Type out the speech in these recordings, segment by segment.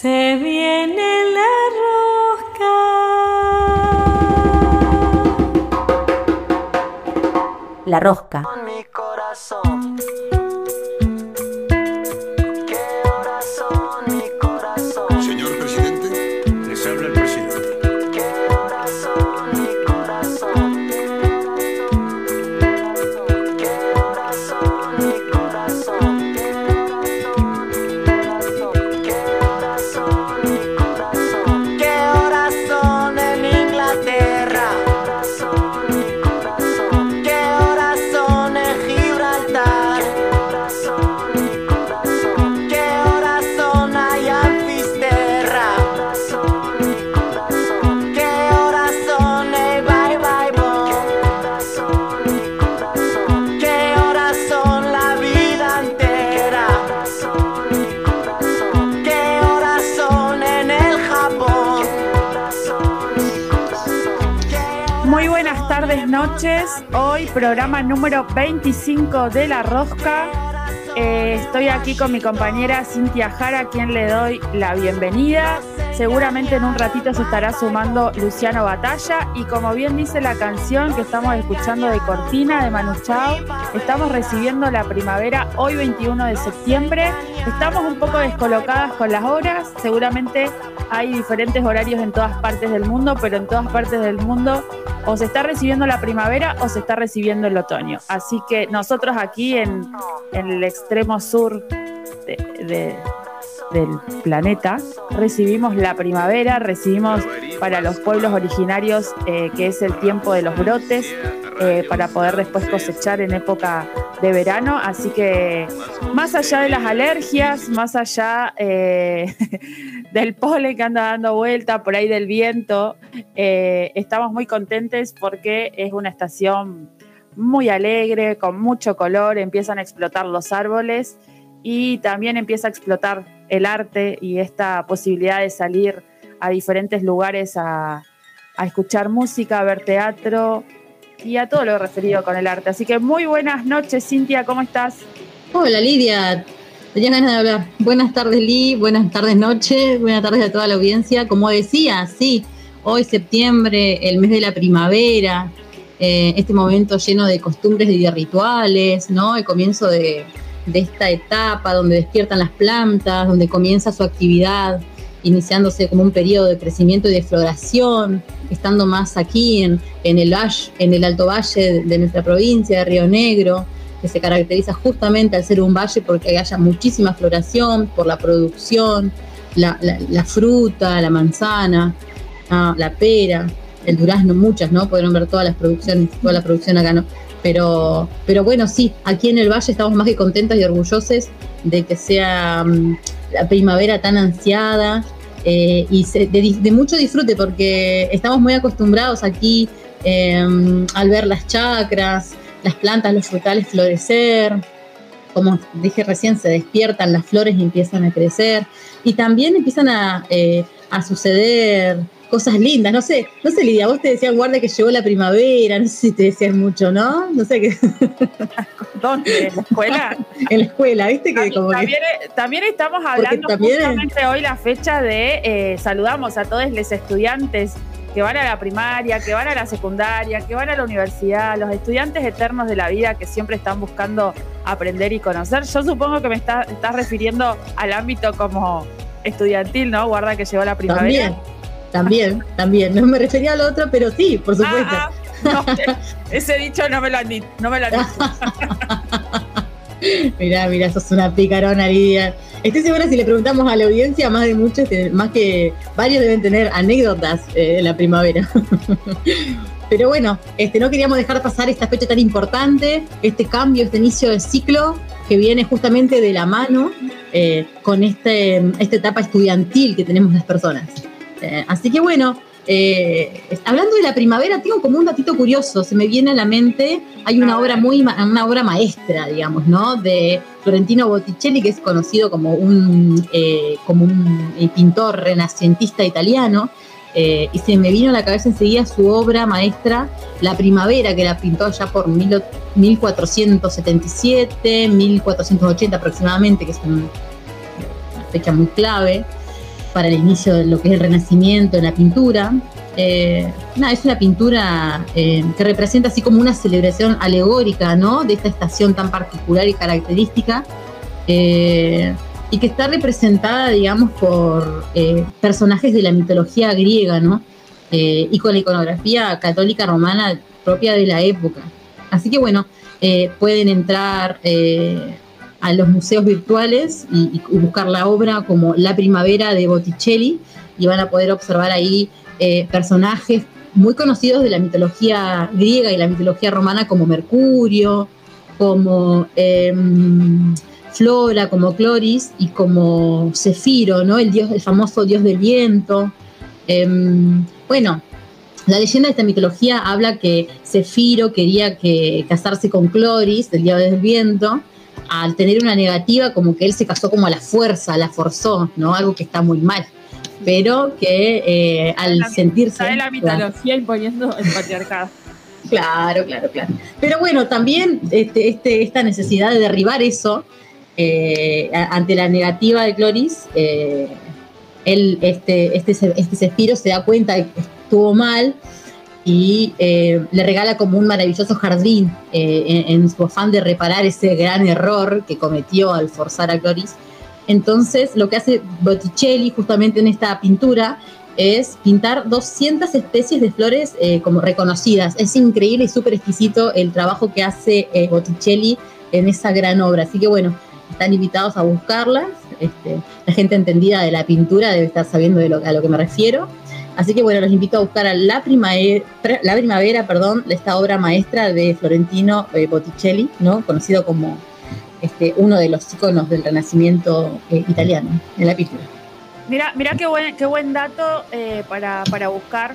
Se viene la rosca. La rosca. Con mi corazón. Noches. Hoy programa número 25 de La Rosca. Eh, estoy aquí con mi compañera Cintia Jara, a quien le doy la bienvenida. Seguramente en un ratito se estará sumando Luciano Batalla. Y como bien dice la canción que estamos escuchando de Cortina de Manu Chao, estamos recibiendo la primavera hoy 21 de septiembre. Estamos un poco descolocadas con las horas. Seguramente hay diferentes horarios en todas partes del mundo, pero en todas partes del mundo o se está recibiendo la primavera o se está recibiendo el otoño. Así que nosotros aquí en, el extremo sur de- de- del planeta recibimos la primavera, recibimos para los pueblos originarios eh, que es el tiempo de los brotes, eh, para poder después cosechar en época de verano. Así que más allá de las alergias, más allá eh, del polen que anda dando vuelta, por ahí del viento, eh, estamos muy contentes porque es una estación muy alegre, con mucho color, empiezan a explotar los árboles y también empieza a explotar el arte y esta posibilidad de salir a diferentes lugares a, a escuchar música, a ver teatro y a todo lo referido con el arte. Así que muy buenas noches, Cintia, ¿cómo estás? Hola Lidia, hablar. Buenas tardes Lee, buenas tardes noche, buenas tardes a toda la audiencia. Como decía, sí, hoy septiembre, el mes de la primavera, eh, este momento lleno de costumbres y de rituales, ¿no? El comienzo de, esta etapa donde despiertan las plantas, donde comienza su actividad, iniciándose como un periodo de crecimiento y de floración, estando más aquí en, en el en el alto valle de nuestra provincia de Río Negro, que se caracteriza justamente al ser un valle porque haya muchísima floración, por la producción, la, fruta, la manzana, ah, la pera, el durazno, muchas, ¿no? Podrán ver todas las producciones, toda la producción acá, ¿no? Pero, pero bueno, sí, aquí en el valle estamos más que contentos y orgullosos de que sea mm, la primavera tan ansiada eh, y de mucho disfrute porque estamos muy acostumbrados aquí eh, al ver las chacras, las plantas, los frutales florecer, como dije recién, se despiertan las flores y empiezan a crecer. Y también empiezan a, eh, a suceder cosas lindas. No sé, no sé, Lidia, vos te decían, guarda que llegó la primavera, no sé si te decían mucho, ¿no? No sé qué. ¿Dónde? ¿En la escuela? en la escuela, ¿viste? Que como que. También, también estamos hablando también- justamente hoy la fecha de eh, saludamos a todos los estudiantes que van a la primaria, que van a la secundaria, que van a la universidad, los estudiantes eternos de la vida que siempre están buscando aprender y conocer. Yo supongo que me está- estás refiriendo al ámbito como estudiantil, ¿no? Guarda que llegó la primavera. También, también, también. No me refería a lo otro, pero sí, por supuesto. Ah, ah, no, ese dicho no me lo han dicho. No me lo han dicho. Mirá, mirá, sos una picarona, Lidia. Estoy segura si le preguntamos a la audiencia, más de muchos, te- más que varios deben tener anécdotas eh, de la primavera. Pero bueno, este, no queríamos dejar pasar esta fecha tan importante, este cambio, este inicio del ciclo, que viene justamente de la mano eh, con este, esta etapa estudiantil que tenemos las personas. Eh, así que bueno, eh, hablando de la primavera, tengo como un datito curioso, se me viene a la mente, hay una obra muy, una obra maestra, digamos, ¿no? De Florentino Botticelli, que es conocido como un, como un pintor renacentista italiano, eh, y se me vino a la cabeza enseguida su obra maestra, La Primavera, que la pintó ya por 1477, 1480 aproximadamente, que es una fecha muy clave para el inicio de lo que es el Renacimiento en la pintura. Eh, es una pintura eh, que representa así como una celebración alegórica, ¿no? De esta estación tan particular y característica y que está representada, digamos, por eh, personajes de la mitología griega, ¿no? Eh, y con la iconografía católica romana propia de la época. Así que bueno, eh, pueden entrar a los museos virtuales y, buscar la obra como La Primavera de Botticelli y van a poder observar ahí personajes muy conocidos de la mitología griega y la mitología romana como Mercurio, como em, Flora, como Cloris y como Cefiro, ¿no? El dios, el famoso dios del viento. Em, bueno, la leyenda de esta mitología habla que Cefiro quería que, casarse con Cloris, el dios del viento, al tener una negativa, como que él se casó como a la fuerza, la forzó, ¿no? Algo que está muy mal. Pero que eh, al sentirse. Sabe la mitología imponiendo el patriarcado. Claro, claro, claro. Pero bueno, también este, este, esta necesidad de derribar eso eh, ante la negativa de Cloris, eh, él, este, este, este Cespiro se da cuenta de que estuvo mal y eh, le regala como un maravilloso jardín en, su afán de reparar ese gran error que cometió al forzar a Cloris. Entonces, lo que hace Botticelli justamente en esta pintura es pintar 200 especies de flores como reconocidas. Es increíble y súper exquisito el trabajo que hace Botticelli en esa gran obra. Así que bueno, están invitados a buscarlas. Este, la gente entendida de la pintura debe estar sabiendo de lo, a lo que me refiero. Así que bueno, los invito a buscar a La Primavera, la primavera perdón, esta obra maestra de Florentino eh, Botticelli, ¿no? conocido como este, uno de los iconos del Renacimiento eh, italiano en la pintura. Mira, mira qué buen, qué buen dato eh, para, para, buscar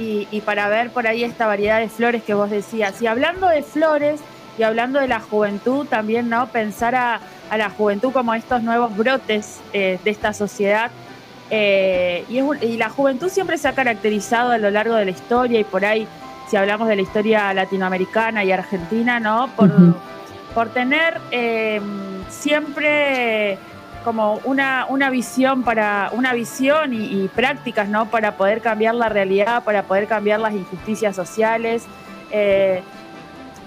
y, para ver por ahí esta variedad de flores que vos decías. Y hablando de flores y hablando de la juventud, también no pensar a, a la juventud como estos nuevos brotes eh, de esta sociedad. Eh, y, la juventud siempre se ha caracterizado a lo largo de la historia y por ahí, si hablamos de la historia latinoamericana y argentina, ¿no? Por, por tener em, siempre como una, una visión para una visión y, prácticas no para poder cambiar la realidad para poder cambiar las injusticias sociales. Eh,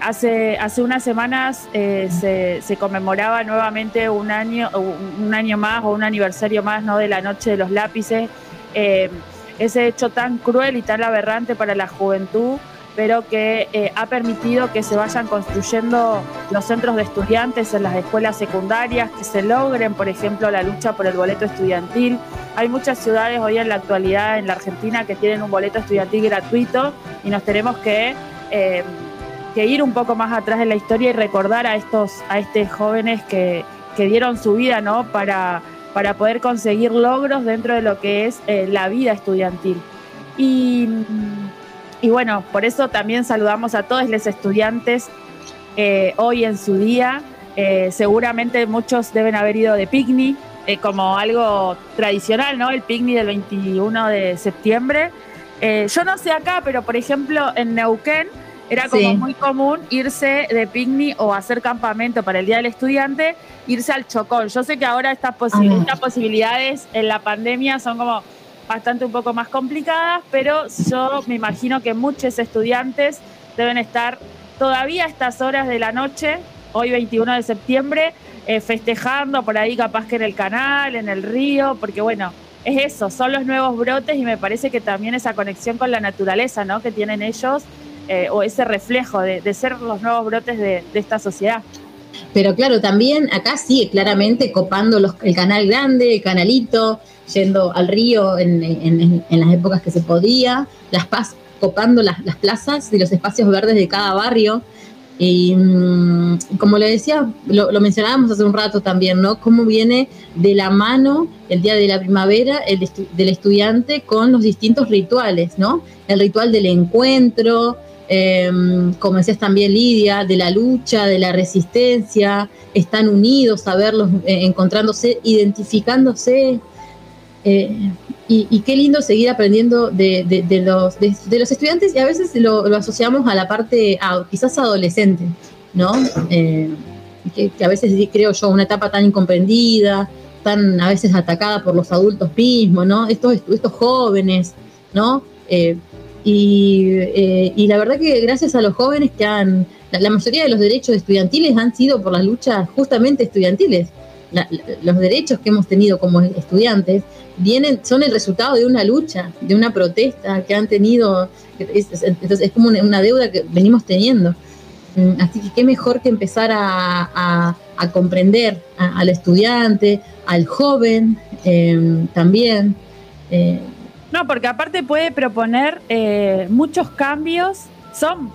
hace, unas semanas eh, se, conmemoraba nuevamente un año, un año más o un aniversario más ¿no? de la Noche de los Lápices. Eh, ese hecho tan cruel y tan aberrante para la juventud, pero que eh, ha permitido que se vayan construyendo los centros de estudiantes en las escuelas secundarias, que se logren, por ejemplo, la lucha por el boleto estudiantil. Hay muchas ciudades hoy en la actualidad en la Argentina que tienen un boleto estudiantil gratuito y nos tenemos que que ir un poco más atrás en la historia y recordar a estos, a estos jóvenes que, dieron su vida, ¿no? Para, para poder conseguir logros dentro de lo que es eh, la vida estudiantil. Y, bueno, por eso también saludamos a todos los estudiantes eh, hoy en su día. Eh, seguramente muchos deben haber ido de picnic, como algo tradicional, ¿no? El picnic del 21 de septiembre. yo no sé acá, pero por ejemplo en Neuquén era como muy común irse de picnic o hacer campamento para el Día del Estudiante, irse al Chocón. Yo sé que ahora estas, estas posibilidades en la pandemia son como bastante un poco más complicadas, pero yo me imagino que muchos estudiantes deben estar todavía a estas horas de la noche, hoy 21 de septiembre, eh, festejando por ahí capaz que en el canal, en el río, porque bueno, es eso, son los nuevos brotes y me parece que también esa conexión con la naturaleza, ¿no? Que tienen ellos eh, o ese reflejo de, ser los nuevos brotes de, esta sociedad. Pero claro, también acá sigue claramente copando el canal grande, el canalito, yendo al río en, las épocas que se podía, las paz copando las, plazas y los espacios verdes de cada barrio. Y mm, como le decía, lo, mencionábamos hace un rato también, ¿no? Cómo viene de la mano el día de la primavera del estudiante con los distintos rituales, ¿no? El ritual del encuentro, eh, como decías también Lidia, de la lucha, de la resistencia, están unidos a verlos eh, encontrándose, identificándose. Eh, y, qué lindo seguir aprendiendo de, los, de, los estudiantes y a veces lo, asociamos a la parte quizás adolescente, ¿no? Eh, que, que, a veces creo yo una etapa tan incomprendida, tan a veces atacada por los adultos mismos, ¿no? Estos, estos jóvenes, ¿no? Y, eh, y, la verdad que gracias a los jóvenes que han, la, la, mayoría de los derechos estudiantiles han sido por las luchas justamente estudiantiles. La, los derechos que hemos tenido como estudiantes vienen, son el resultado de una lucha, de una protesta que han tenido, es, es, es como una, deuda que venimos teniendo. Mm, así que qué mejor que empezar a, a, a comprender al estudiante, al joven eh, también. Eh, no, porque aparte puede proponer eh, muchos cambios, son,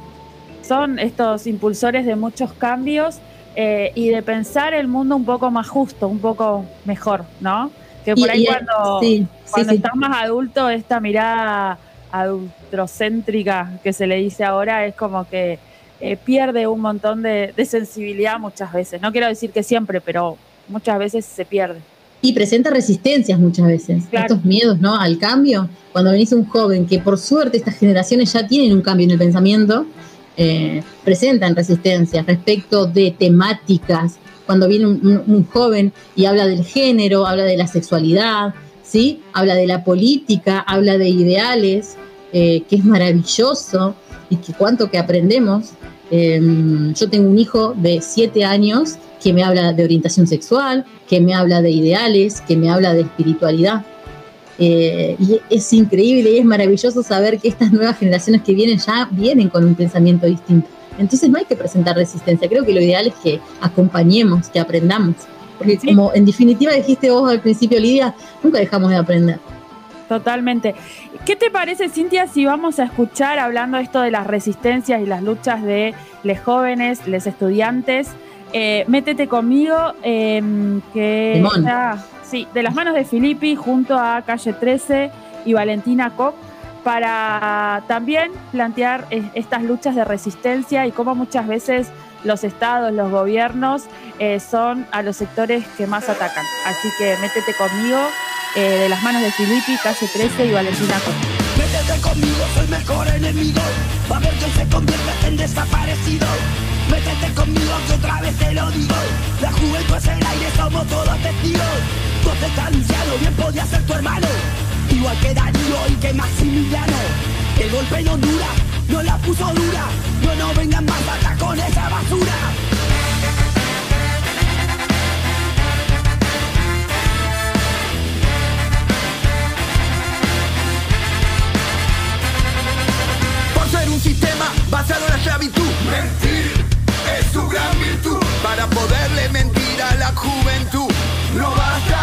son estos impulsores de muchos cambios eh, y de pensar el mundo un poco más justo, un poco mejor, ¿no? Que por y, ahí y, cuando, sí, cuando sí, estás sí. más adulto, esta mirada adultrocéntrica que se le dice ahora es como que eh, pierde un montón de, de sensibilidad muchas veces. No quiero decir que siempre, pero muchas veces se pierde y presenta resistencias muchas veces, claro. estos miedos ¿no? al cambio. Cuando venís un joven, que por suerte estas generaciones ya tienen un cambio en el pensamiento, eh, presentan resistencias respecto de temáticas. Cuando viene un, un, un, joven y habla del género, habla de la sexualidad, ¿sí? habla de la política, habla de ideales, eh, que es maravilloso y que cuánto que aprendemos. Eh, yo tengo un hijo de siete años que me habla de orientación sexual, que me habla de ideales, que me habla de espiritualidad. Eh, y es increíble y es maravilloso saber que estas nuevas generaciones que vienen ya vienen con un pensamiento distinto. Entonces no hay que presentar resistencia, creo que lo ideal es que acompañemos, que aprendamos. Porque sí. como en definitiva dijiste vos al principio, Lidia, nunca dejamos de aprender. Totalmente. ¿Qué te parece, Cintia, si vamos a escuchar hablando esto de las resistencias y las luchas de los jóvenes, los estudiantes? Eh, Métete conmigo, eh, que está, sí, de las manos de Filippi junto a Calle 13 y Valentina Koch, para también plantear estas luchas de resistencia y cómo muchas veces los estados, los gobiernos eh, son a los sectores que más atacan. Así que métete conmigo, eh, de las manos de Filippi, Calle 13 y Valentina Koch. Métete conmigo, soy mejor enemigo. Va a ver que se convierte en desaparecido. Métete conmigo que otra vez te lo digo. La juventud es el aire, somos todos testigos. Vos estás anunciado, bien podía ser tu hermano. Igual que Darío y que Maximiliano. El golpe no dura, no la puso dura. No, no vengan más bata con esa basura. Por ser un sistema basado en la esclavitud. Mentir es su gran virtud para poderle mentir a la juventud. No basta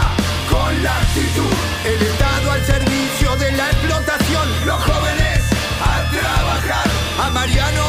con la actitud, el Estado al servicio de la explotación, los jóvenes a trabajar. A Mariano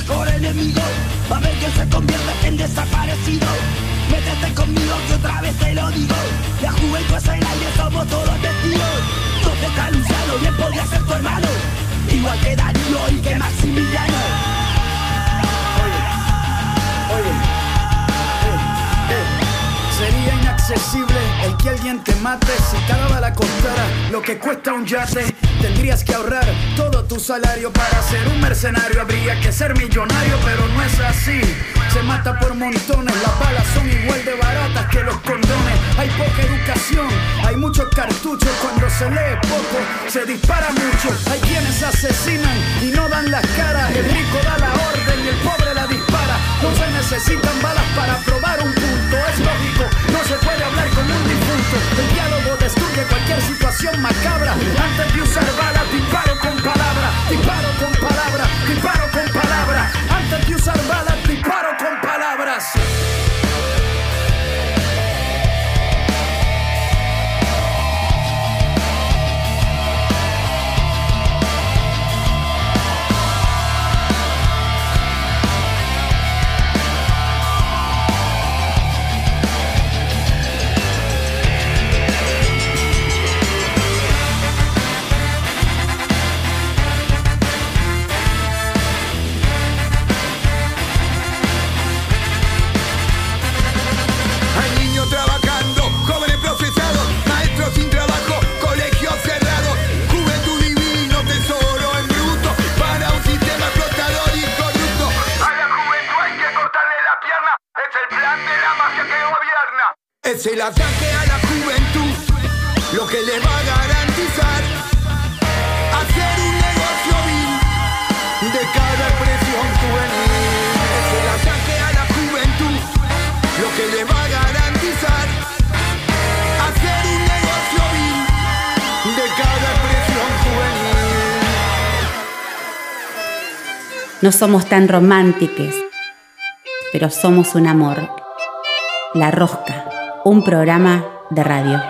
mejor enemigo. Va a ver que se convierte en desaparecido. Métete conmigo que otra vez te lo digo. La juventud es el aire, somos todos testigos. Todo está anunciado, bien podría ser tu hermano. Igual que Darío y que Maximiliano. Oye, oye, eh, eh. Sería inaccesible el que alguien realmente mate. Si cada bala costara lo que cuesta un yate, tendrías que ahorrar todo tu salario para ser un mercenario. Habría que ser millonario, pero no es así. Se mata por montones, las balas son igual de baratas que los condones. Hay poca educación, hay muchos cartuchos. Cuando se lee poco, se dispara mucho. Hay quienes asesinan y no dan las caras. El rico da la orden y el pobre la dispara. No se necesitan balas para probar un no se puede hablar con un difunto. El diálogo destruye cualquier situación macabra. Antes de usar balas, disparo con palabra. Disparo con palabra, disparo con palabra. Antes de usar balas, disparo con palabras. El ataque a la juventud, lo que le va a garantizar hacer un negocio vil de cada expresión juvenil. Es el ataque a la juventud, lo que le va a garantizar hacer un negocio vil de cada expresión juvenil. No somos tan románticos, pero somos un amor. La Rosca, un programa de radio.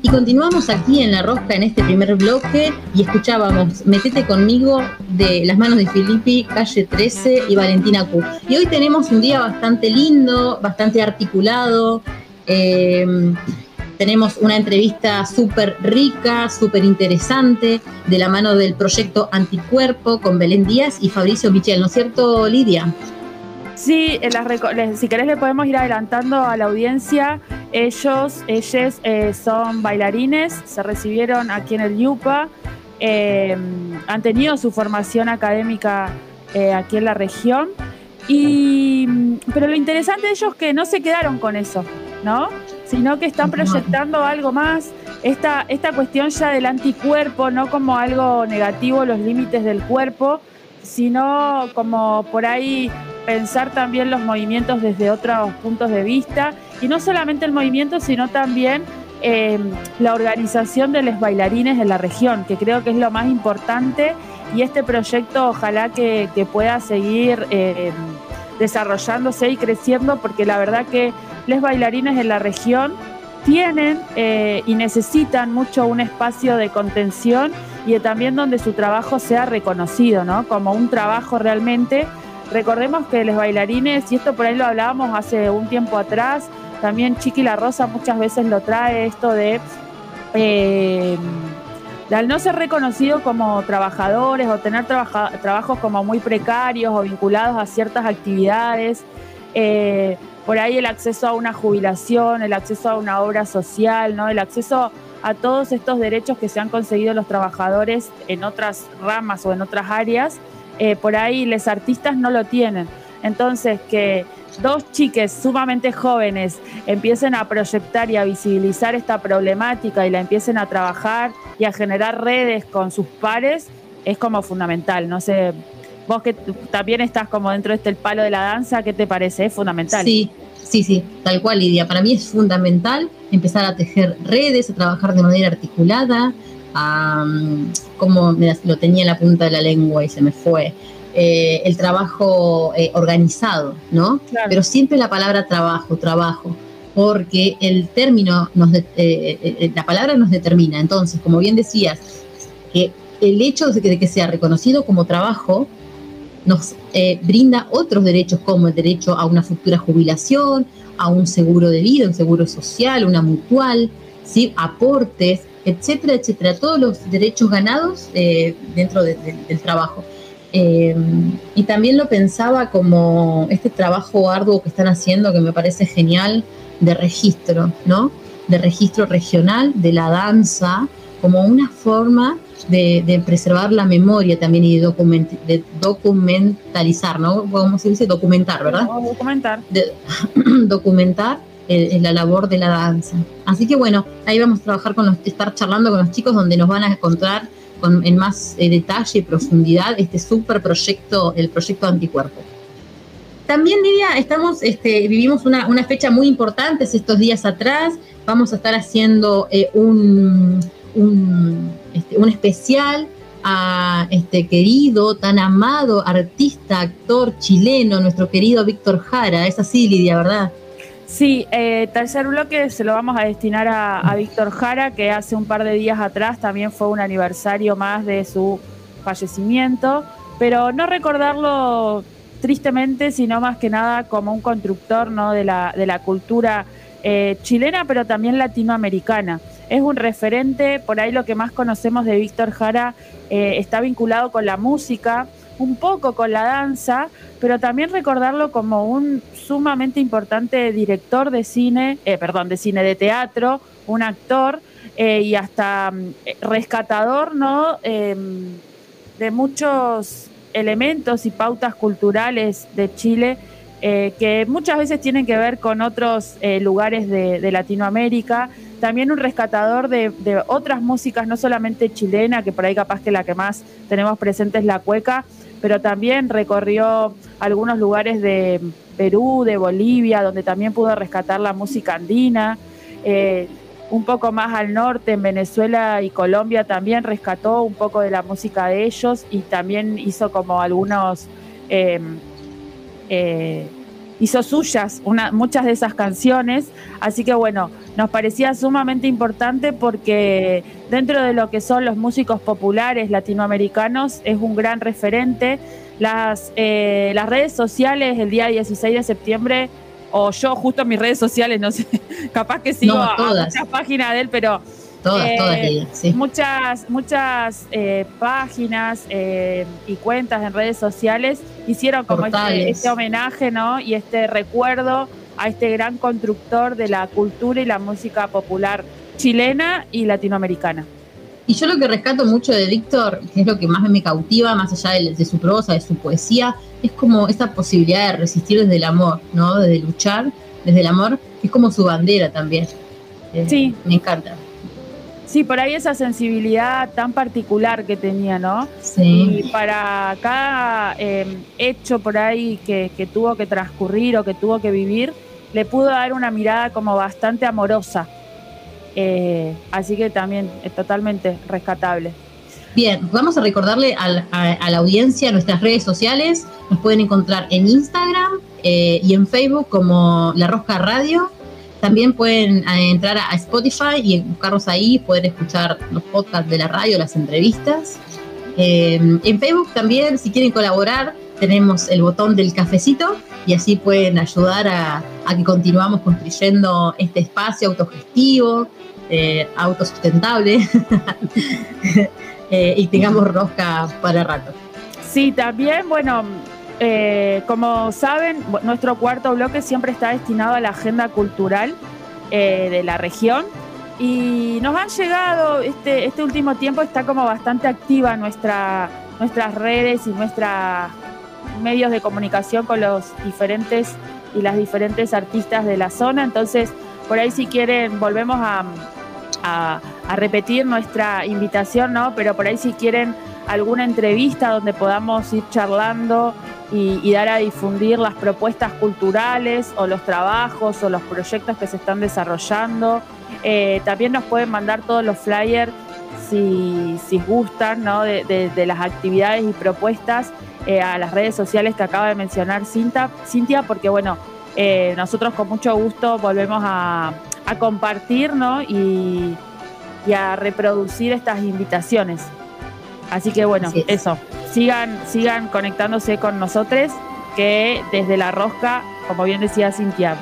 Y continuamos aquí en La Rosca en este primer bloque y escuchábamos Metete conmigo de las manos de Filippi, Calle 13 y Valentina Q. Y hoy tenemos un día bastante lindo, bastante articulado. eh, tenemos una entrevista súper rica, súper interesante, de la mano del proyecto Anticuerpo con Belén Díaz y Fabricio Michel, ¿no es cierto, Lidia? Sí, les- si querés le podemos ir adelantando a la audiencia. Ellos, ellas eh, son bailarines, se recibieron aquí en el YUPA, eh, han tenido su formación académica eh, aquí en la región. Y, pero lo interesante de ellos es que no se quedaron con eso, ¿no? Sino que están proyectando algo más. Esta, esta cuestión ya del anticuerpo, no como algo negativo, los límites del cuerpo, sino como por ahí pensar también los movimientos desde otros puntos de vista. Y no solamente el movimiento, sino también eh, la organización de los bailarines en la región, que creo que es lo más importante. Y este proyecto ojalá que, que pueda seguir eh, desarrollándose y creciendo porque la verdad que los bailarines en la región tienen eh, y necesitan mucho un espacio de contención y también donde su trabajo sea reconocido, ¿no? Como un trabajo realmente. Recordemos que los bailarines, y esto por ahí lo hablábamos hace un tiempo atrás, también Chiqui La Rosa muchas veces lo trae esto de, eh, al no ser reconocido como trabajadores o tener trabaja- trabajos como muy precarios o vinculados a ciertas actividades, eh, por ahí el acceso a una jubilación, el acceso a una obra social, ¿no? el acceso a todos estos derechos que se han conseguido los trabajadores en otras ramas o en otras áreas, eh, por ahí los artistas no lo tienen. Entonces, que dos chiques sumamente jóvenes empiecen a proyectar y a visibilizar esta problemática y la empiecen a trabajar y a generar redes con sus pares, es como fundamental. No sé, vos que también estás como dentro de este palo de la danza, ¿qué te parece? Es fundamental. Sí, sí, sí, tal cual, Lidia. Para mí es fundamental empezar a tejer redes, a trabajar de manera articulada, a, como las- lo tenía en la punta de la lengua y se me fue, eh, el trabajo eh, organizado, ¿no? Claro. Pero siempre la palabra trabajo, trabajo, porque el término, nos de- eh, eh, eh, la palabra nos determina. Entonces, como bien decías, que el hecho de que, de que sea reconocido como trabajo nos eh, brinda otros derechos como el derecho a una futura jubilación, a un seguro de vida, un seguro social, una mutual, ¿sí? aportes, etcétera, etcétera, todos los derechos ganados eh, dentro de- de- del trabajo. Eh, y también lo pensaba como este trabajo arduo que están haciendo, que me parece genial, de registro, ¿no? De registro regional de la danza, como una forma de, de preservar la memoria también y de, document, de documentalizar, ¿no? ¿Cómo se dice? Documentar, ¿verdad? documentar. De, documentar la labor de la danza. Así que bueno, ahí vamos a trabajar con los, estar charlando con los chicos donde nos van a encontrar con, en más eh, detalle y profundidad este super proyecto, el proyecto Anticuerpo. También, Lidia, estamos, este, vivimos una, una, fecha muy importante estos días atrás. Vamos a estar haciendo eh, un, un, este, un, especial a este querido, tan amado artista, actor chileno, nuestro querido Víctor Jara. Es así, Lidia, ¿verdad? Sí, eh, tercer bloque se lo vamos a destinar a, Víctor Jara, que hace un par de días atrás también fue un aniversario más de su fallecimiento, pero no recordarlo tristemente, sino más que nada como un constructor ¿no? de, la, de la cultura eh, chilena, pero también latinoamericana. Es un referente, por ahí lo que más conocemos de Víctor Jara eh, está vinculado con la música, un poco con la danza, pero también recordarlo como un sumamente importante director de cine, eh, perdón, de cine de teatro, un actor eh, y hasta eh, rescatador, ¿no? Em, de muchos elementos y pautas culturales de Chile que muchas veces tienen que ver con otros lugares de, Latinoamérica. También un rescatador de, otras músicas, no solamente chilena, que por ahí capaz que la que más tenemos presente es la cueca, pero también recorrió algunos lugares de Perú, de Bolivia, donde también pudo rescatar la música andina. Eh, un poco más al norte, en Venezuela y Colombia, también rescató un poco de la música de ellos y también hizo como algunos, eh, eh, hizo suyas una, muchas de esas canciones. Así que bueno, nos parecía sumamente importante porque dentro de lo que son los músicos populares latinoamericanos es un gran referente. Las, eh, las redes sociales el día 16 de septiembre, o yo justo en mis redes sociales, no sé, capaz que sigo No, a, muchas páginas de él, pero Todas, eh, todas, Lidia, sí. muchas, muchas eh, páginas eh, y cuentas en redes sociales hicieron como este, este homenaje, ¿no? Y este recuerdo a este gran constructor de la cultura y la música popular chilena y latinoamericana. Y yo lo que rescato mucho de Víctor, que es lo que más me cautiva, más allá de, de, su prosa, de su poesía, es como esa posibilidad de resistir desde el amor, ¿no? Desde luchar desde el amor, que es como su bandera también. Eh, Sí. Me encanta. Sí, por ahí esa sensibilidad tan particular que tenía, ¿no? Sí. Y para cada eh, hecho por ahí que, que tuvo que transcurrir o que tuvo que vivir, le pudo dar una mirada como bastante amorosa. Eh, así que también es totalmente rescatable. Bien, vamos a recordarle al- a, a la audiencia nuestras redes sociales. Nos pueden encontrar en Instagram eh, y en Facebook como La Rosca Radio. También pueden eh, entrar a Spotify y buscarnos ahí, poder escuchar los podcasts de la radio, las entrevistas. Eh, en Facebook también, si quieren colaborar, tenemos el botón del cafecito y así pueden ayudar a, que continuamos construyendo este espacio autogestivo, eh, autosustentable y tengamos rosca para rato. Sí, también, bueno, eh, como saben, nuestro cuarto bloque siempre está destinado a la agenda cultural eh, de la región. Y nos han llegado, este, este último tiempo está como bastante activa nuestra, nuestras redes y nuestros medios de comunicación con los diferentes y las diferentes artistas de la zona. Entonces, por ahí si quieren, volvemos a- a repetir nuestra invitación, ¿no? Pero por ahí si quieren alguna entrevista donde podamos ir charlando y, dar a difundir las propuestas culturales o los trabajos o los proyectos que se están desarrollando. Eh, también nos pueden mandar todos los flyers si, si gustan ¿no? de, las actividades y propuestas eh, a las redes sociales que acaba de mencionar Cinta, Cintia, porque bueno, eh, nosotros con mucho gusto volvemos a, compartir ¿no? y a reproducir estas invitaciones. Así que bueno, Así es. eso, sigan, sigan conectándose con nosotros, que desde la rosca, como bien decía Cintia,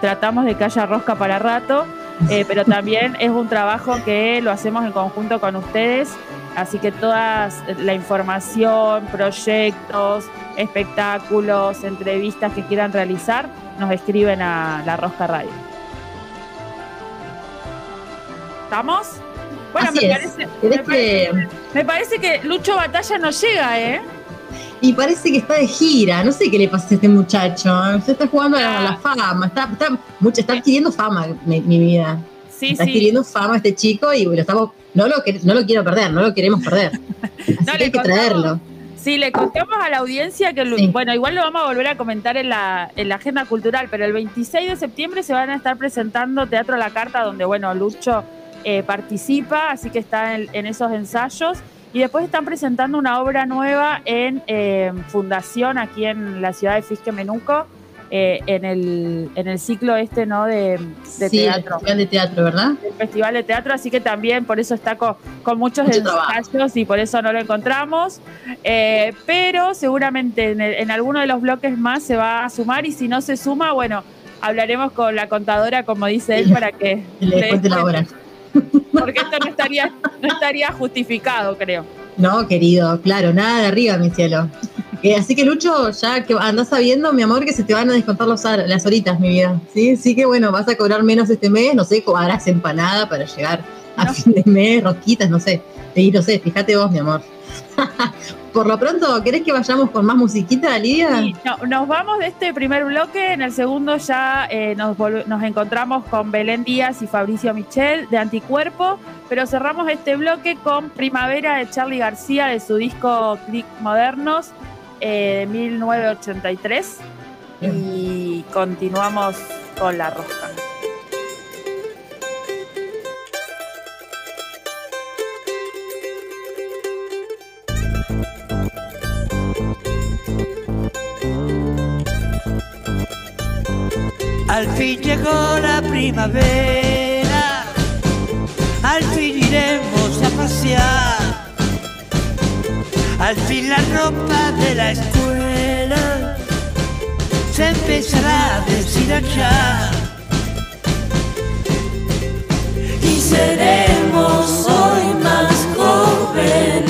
tratamos de que haya rosca para rato, eh, pero también es un trabajo que lo hacemos en conjunto con ustedes así que toda la información, proyectos, espectáculos, entrevistas que quieran realizar, nos escriben a La Rosca Radio. ¿Estamos? Bueno, Así me parece, ¿Querés me, parece, que- me parece que Lucho Batalla no llega, ¿eh? Y parece que está de gira, no sé qué le pasa a este muchacho. Se está jugando a la, a la fama, está, está, mucho, está adquiriendo fama, mi, mi vida. Sí, está sí. adquiriendo fama este chico y lo estamos, no lo, no lo quiero perder, no lo queremos perder. Así No, que le hay que contamos- traerlo. Sí, le contamos a la audiencia que, Sí. bueno, igual lo vamos a volver a comentar en la, en la agenda cultural, pero el 26 de septiembre se van a estar presentando Teatro a la Carta, donde, bueno, Lucho eh, participa, así que está en, en esos ensayos. Y después están presentando una obra nueva en eh, Fundación, aquí en la ciudad de Fisque Menuco, eh, en, el, en el ciclo este, ¿no? De, de sí, el teatro. festival de teatro, ¿verdad? el Festival de Teatro, así que también por eso está con, con muchos Mucho trabajo. ensayos y por eso no lo encontramos. Pero seguramente en, el- en alguno de los bloques más se va a sumar y si no se suma, bueno, hablaremos con la contadora, como dice él, para que Que le cuente la hora. Porque esto no estaría, no estaría justificado, creo. No, querido, claro, nada de arriba, mi cielo. Eh, así que Lucho, ya que andás sabiendo, mi amor, que se te van a descontar los las horitas, mi vida. Sí, sí que bueno, vas a cobrar menos este mes, no sé, harás empanada para llegar a No. fin de mes, rosquitas, no sé. Y no sé, fíjate vos, mi amor. Por lo pronto, ¿querés que vayamos con más musiquita, Lidia? Y no- nos vamos de este primer bloque. En el segundo ya eh, nos, encontramos con Belén Díaz y Fabricio Michel de Anticuerpo. Pero cerramos este bloque con Primavera de Charlie García de su disco Click Modernos eh, de 1983. Y continuamos con la rosca. Al fin llegó la primavera, al fin iremos a pasear, al fin la ropa de la escuela se empezará a deshilachar. Y seremos hoy más jóvenes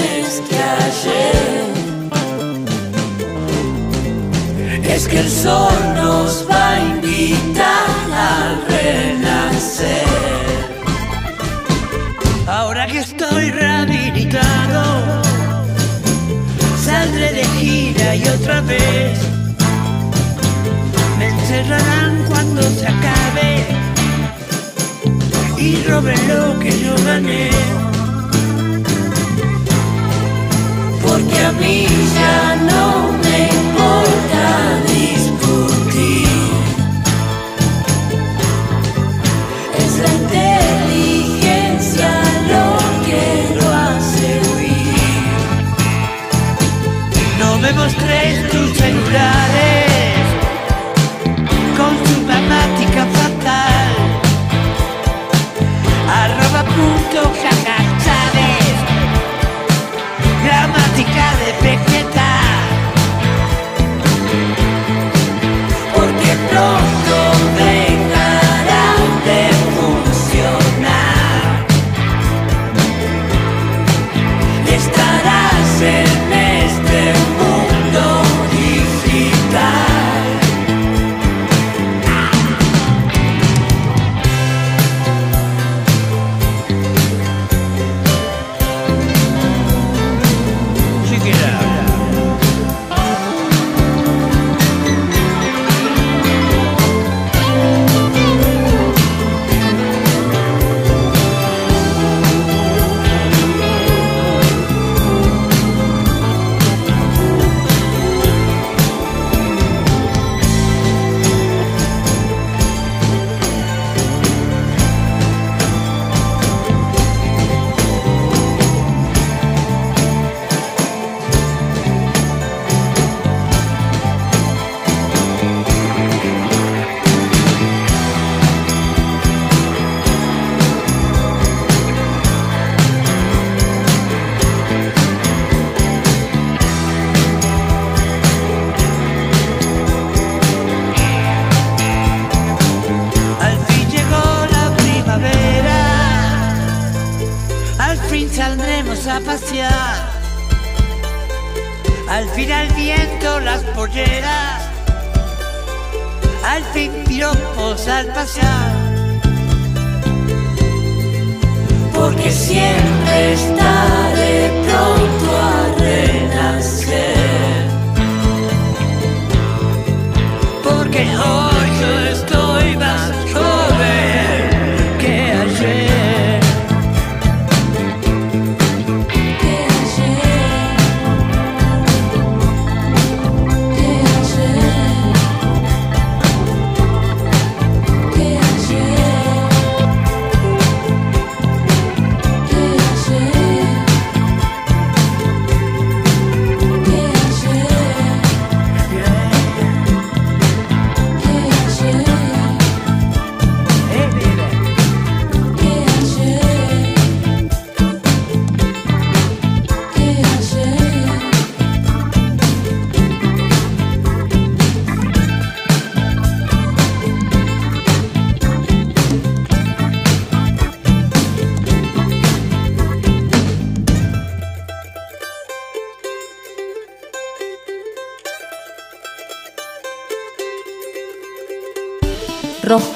Es que el sol nos va a invitar al renacer. Ahora que estoy rehabilitado, saldré de gira y otra vez me encerrarán cuando se acabe y roben lo que yo gané. Porque a mí ya no me importa No me mostréis tus celulares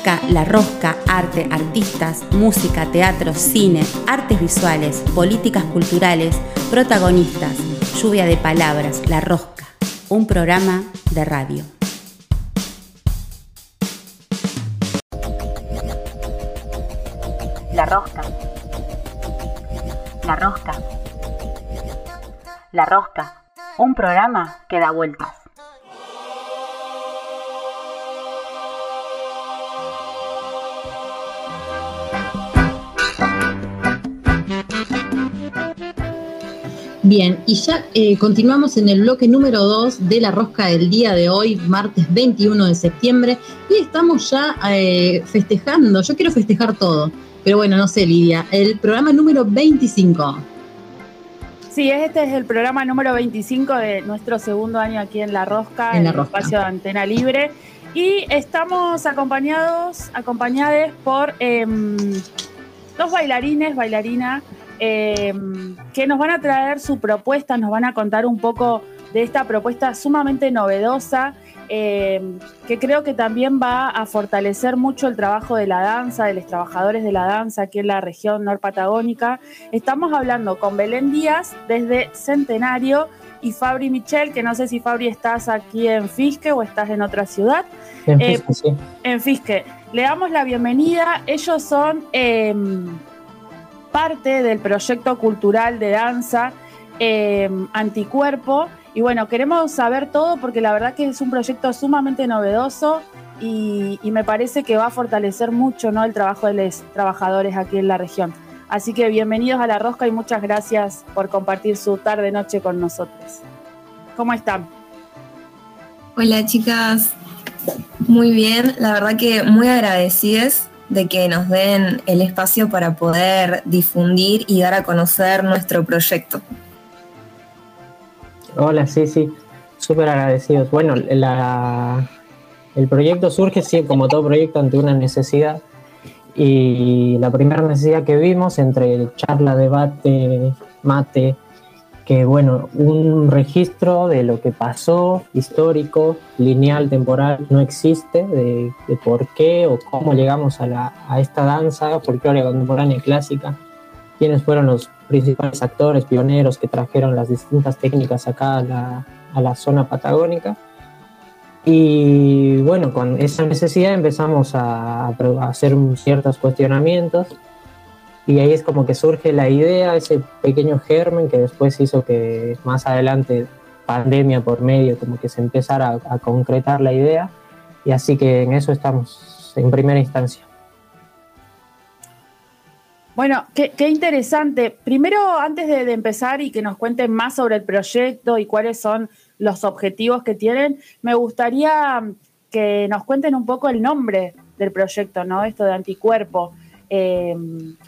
La Rosca, arte, artistas, música, teatro, cine, artes visuales, políticas culturales, protagonistas, lluvia de palabras, La Rosca, un programa de radio. La Rosca. La Rosca. La Rosca, un programa que da vueltas. Bien, y ya eh, continuamos en el bloque número 2 de la rosca del día de hoy, martes 21 de septiembre, y estamos ya eh, festejando, yo quiero festejar todo, pero bueno, no sé Lidia, el programa número 25. Sí, este es el programa número 25 de nuestro segundo año aquí en La Rosca, En en, La el espacio de Antena Libre. Y estamos acompañados, acompañadas por em, dos bailarines, bailarina, em, que nos van a traer su propuesta, nos van a contar un poco de esta propuesta sumamente novedosa, em, que creo que también va a fortalecer mucho el trabajo de la danza, de los trabajadores de la danza aquí en la región norpatagónica. Estamos hablando con Belén Díaz desde Centenario y Fabri Michel, que no sé si Fabri estás aquí en Fisque o estás en otra ciudad. En Eh, Fisque, sí. En Fisque. Le damos la bienvenida. Ellos son em, parte del proyecto cultural de danza em, Anticuerpo. Y bueno, queremos saber todo porque la verdad que es un proyecto sumamente novedoso y, y me parece que va a fortalecer mucho ¿no? el trabajo de los trabajadores aquí en la región. Así que bienvenidos a La Rosca y muchas gracias por compartir su tarde-noche con nosotros. ¿Cómo están? Hola chicas, muy bien, la verdad que muy agradecidas de que nos den el espacio para poder difundir y dar a conocer nuestro proyecto. Hola, sí, sí, súper agradecidos. Bueno, el proyecto surge, sí, como todo proyecto, ante una necesidad. Y la primera necesidad que vimos entre charla, debate, mate, que bueno, un registro de lo que pasó, histórico, lineal, temporal, no existe, de, por qué o cómo llegamos a, la, a esta danza folclórica contemporánea y clásica, quiénes fueron los principales actores, pioneros que trajeron las distintas técnicas acá a la, a la zona patagónica. Y bueno, con esa necesidad empezamos a hacer ciertos cuestionamientos y ahí es como que surge la idea, ese pequeño germen que después hizo que más adelante, pandemia por medio, como que se empezara a, concretar la idea y así que en eso estamos en primera instancia. Bueno, qué, interesante. Primero, antes de, de empezar y que nos cuenten más sobre el proyecto y cuáles son los objetivos que tienen, me gustaría que nos cuenten un poco el nombre del proyecto, ¿no? Esto de anticuerpo. Eh,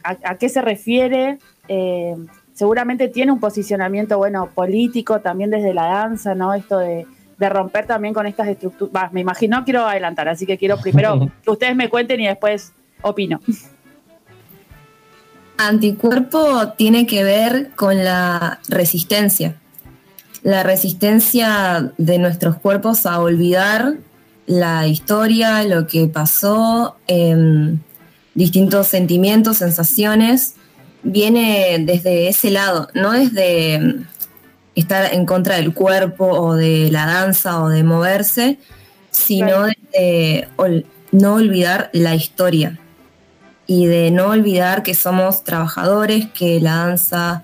a, a, qué se refiere? Eh, seguramente tiene un posicionamiento, bueno, político también desde la danza, ¿no? Esto de, de romper también con estas estructuras. Me imagino, no quiero adelantar, así que quiero primero que ustedes me cuenten y después opino. Anticuerpo tiene que ver con la resistencia. La resistencia de nuestros cuerpos a olvidar la historia, lo que pasó, em, distintos sentimientos, sensaciones, viene desde ese lado, no desde em, estar en contra del cuerpo o de la danza o de moverse, sino de no olvidar la historia y de no olvidar que somos trabajadores, que la danza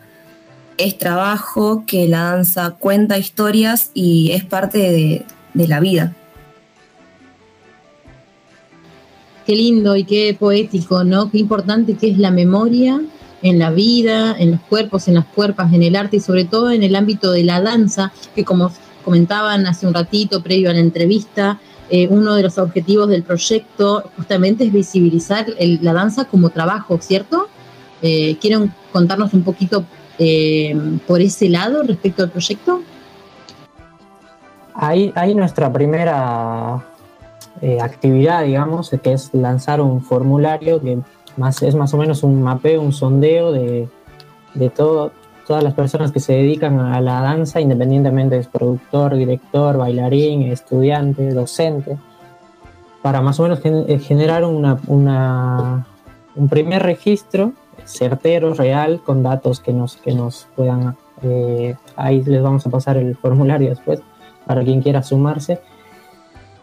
es trabajo, que la danza cuenta historias y es parte de, de la vida. Qué lindo y qué poético, ¿no? Qué importante que es la memoria en la vida, en los cuerpos, en las cuerpas, en el arte y sobre todo en el ámbito de la danza, que como comentaban hace un ratito previo a la entrevista, eh, uno de los objetivos del proyecto justamente es visibilizar la danza como trabajo, ¿cierto? Eh, ¿Quieren contarnos un poquito eh, por ese lado respecto al proyecto? Ahí, ahí nuestra primera actividad, digamos, que es lanzar un formulario que más, es más o menos un mapeo, un sondeo de, de todo, todas las personas que se dedican a la danza, independientemente de productor, director, bailarín, estudiante, docente, para más o menos eh, generar una, un primer registro certero, real, con datos que nos, que nos puedan... Eh, ahí les vamos a pasar el formulario después para quien quiera sumarse.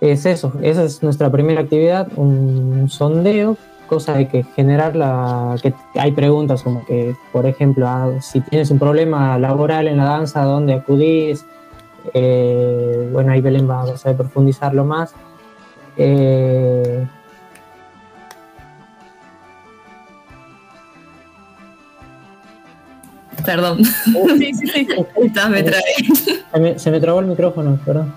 Es eso, esa es nuestra primera actividad, un sondeo cosa de que generar la que hay preguntas como que por ejemplo ah, si tienes un problema laboral en la danza dónde acudís eh, bueno ahí Belén va a saber profundizarlo más eh, Perdón. Sí, sí, sí. me Se, se me trabó el micrófono, perdón.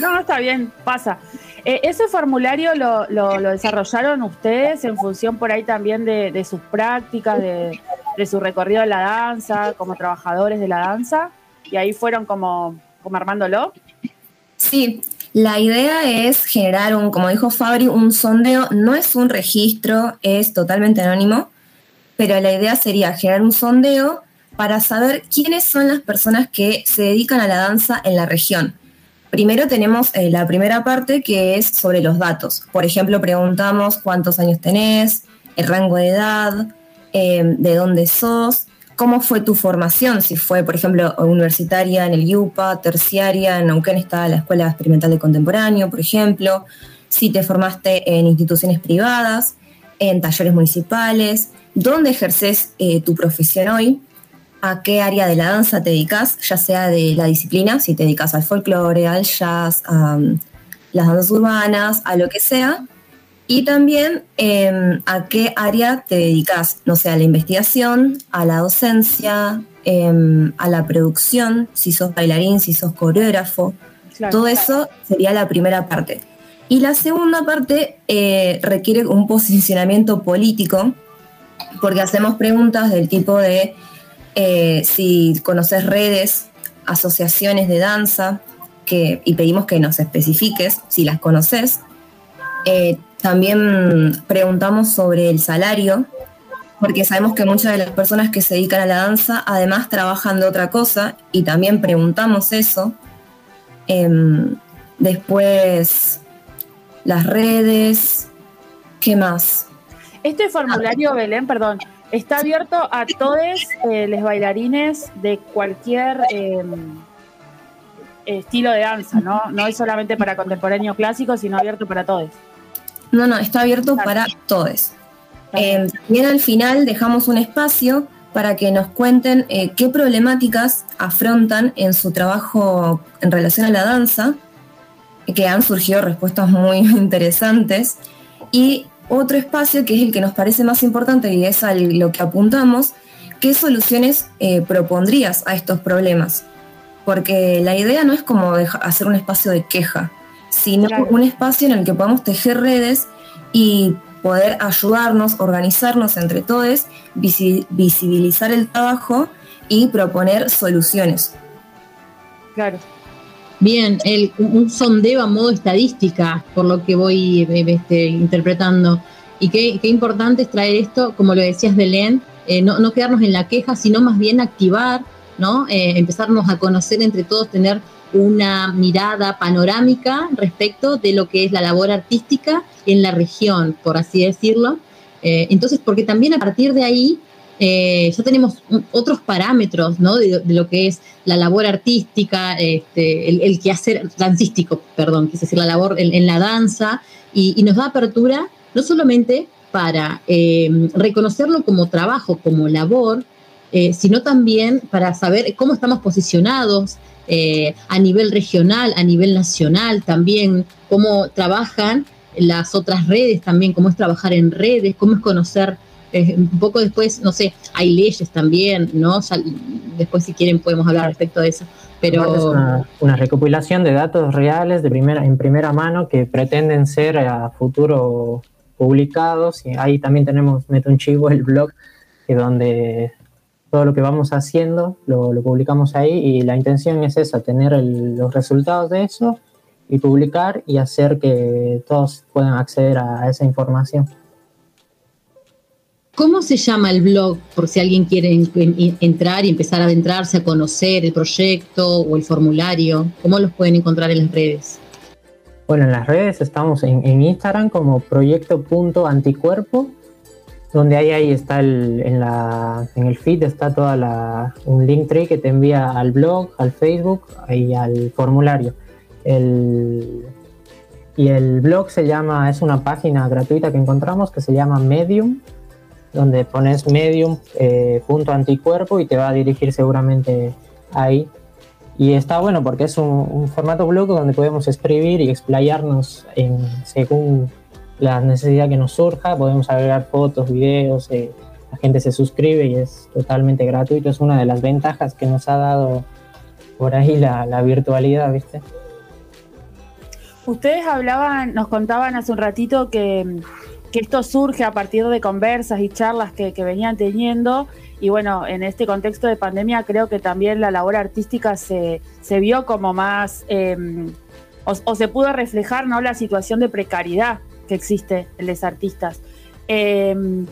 No, está bien, pasa. Eh, ¿Ese formulario lo, desarrollaron ustedes en función por ahí también de, sus prácticas, de, su recorrido de la danza, como trabajadores de la danza? Y ahí fueron como, como armándolo. Sí, la idea es generar un, como dijo Fabri, un sondeo. No es un registro, es totalmente anónimo, pero la idea sería generar un sondeo para saber quiénes son las personas que se dedican a la danza en la región Primero tenemos eh, la primera parte que es sobre los datos. Por ejemplo, preguntamos cuántos años tenés, el rango de edad, eh, de dónde sos, cómo fue tu formación, si fue, por ejemplo, universitaria en el IUPA, terciaria, en Neuquén está la Escuela Experimental de Contemporáneo, por ejemplo, si te formaste en instituciones privadas, en talleres municipales, dónde ejerces eh, tu profesión hoy, a qué área de la danza te dedicas, ya sea de la disciplina, si te dedicas al folclore, al jazz, a um, las danzas urbanas, a lo que sea, y también em, a qué área te dedicas, no sé, a la investigación, a la docencia, em, a la producción, si sos bailarín, si sos coreógrafo. Todo eso sería la primera parte. Y la segunda parte eh, requiere un posicionamiento político, porque hacemos preguntas del tipo de eh, si conoces redes, asociaciones de danza, que, y pedimos que nos especifiques si las conoces. Eh, también preguntamos sobre el salario, porque sabemos que muchas de las personas que se dedican a la danza además trabajan de otra cosa y también preguntamos eso. Em, después, las redes, ¿qué más? Este formulario, Belén, perdón, Está abierto a todos eh, los bailarines de cualquier em, estilo de danza, ¿no? No es solamente para contemporáneo clásico, sino abierto para todos. No, no, está abierto para todos. Eh, también al final dejamos un espacio para que nos cuenten eh, qué problemáticas afrontan en su trabajo en relación a la danza, que han surgido respuestas muy interesantes. Y otro espacio que es el que nos parece más importante y es a lo que apuntamos, ¿qué soluciones eh, propondrías a estos problemas? Porque la idea no es como hacer un espacio de queja, sino un espacio en el que podamos tejer redes y poder ayudarnos, organizarnos entre todos, visibilizar el trabajo y proponer soluciones. Claro. Bien, el, un sondeo a modo estadística, por lo que voy eh, este, interpretando. Y qué, importante es traer esto, como lo decías Belén, eh, no, no, quedarnos en la queja, sino más bien activar, ¿no? Eh, empezarnos a conocer entre todos, tener una mirada panorámica respecto de lo que es la labor artística en la región, por así decirlo. Eh, entonces, porque también a partir de ahí eh, ya tenemos otros parámetros ¿no? de, lo que es la labor artística, este, el, el, quehacer dancístico, perdón, quise decir la labor en, la danza, y, nos da apertura no solamente para eh, reconocerlo como trabajo, como labor, eh, sino también para saber cómo estamos posicionados a nivel regional, a nivel nacional también, cómo trabajan las otras redes también, cómo es trabajar en redes, cómo es conocer eh, un poco después, no sé, hay leyes también, ¿no? Después si quieren podemos hablar respecto de eso. Pero es una, recopilación de datos reales de primera, en primera mano que pretenden ser a futuro publicados y ahí también tenemos, meto un chivo, el blog, que donde todo lo que vamos haciendo lo, publicamos ahí y la intención es esa, tener el, los resultados de eso y publicar y hacer que todos puedan acceder a esa información. ¿Cómo se llama el blog? Por si alguien quiere en, en, entrar y empezar a adentrarse a conocer el proyecto o el formulario. ¿Cómo los pueden encontrar en las redes? Bueno, en las redes estamos en, en Instagram como proyecto.anticuerpo, donde ahí, ahí está el, en, la, en el feed está toda la, un link tree que te envía al blog, al Facebook y al formulario. El, y el blog se llama, es una página gratuita que encontramos que se llama Medium, donde pones medium eh, punto anticuerpo y te va a dirigir seguramente ahí. Y está bueno porque es un, formato blog donde podemos escribir y explayarnos según la necesidad que nos surja. Podemos agregar fotos, videos, eh, la gente se suscribe y es totalmente gratuito. Es una de las ventajas que nos ha dado por ahí la, la virtualidad, ¿viste? Ustedes hablaban, nos contaban hace un ratito que que esto surge a partir de conversas y charlas que, venían teniendo. Y bueno, en este contexto de pandemia creo que también la labor artística se, se vio como más, eh, o, se pudo reflejar ¿no? la situación de precariedad que existe en los artistas. Eh,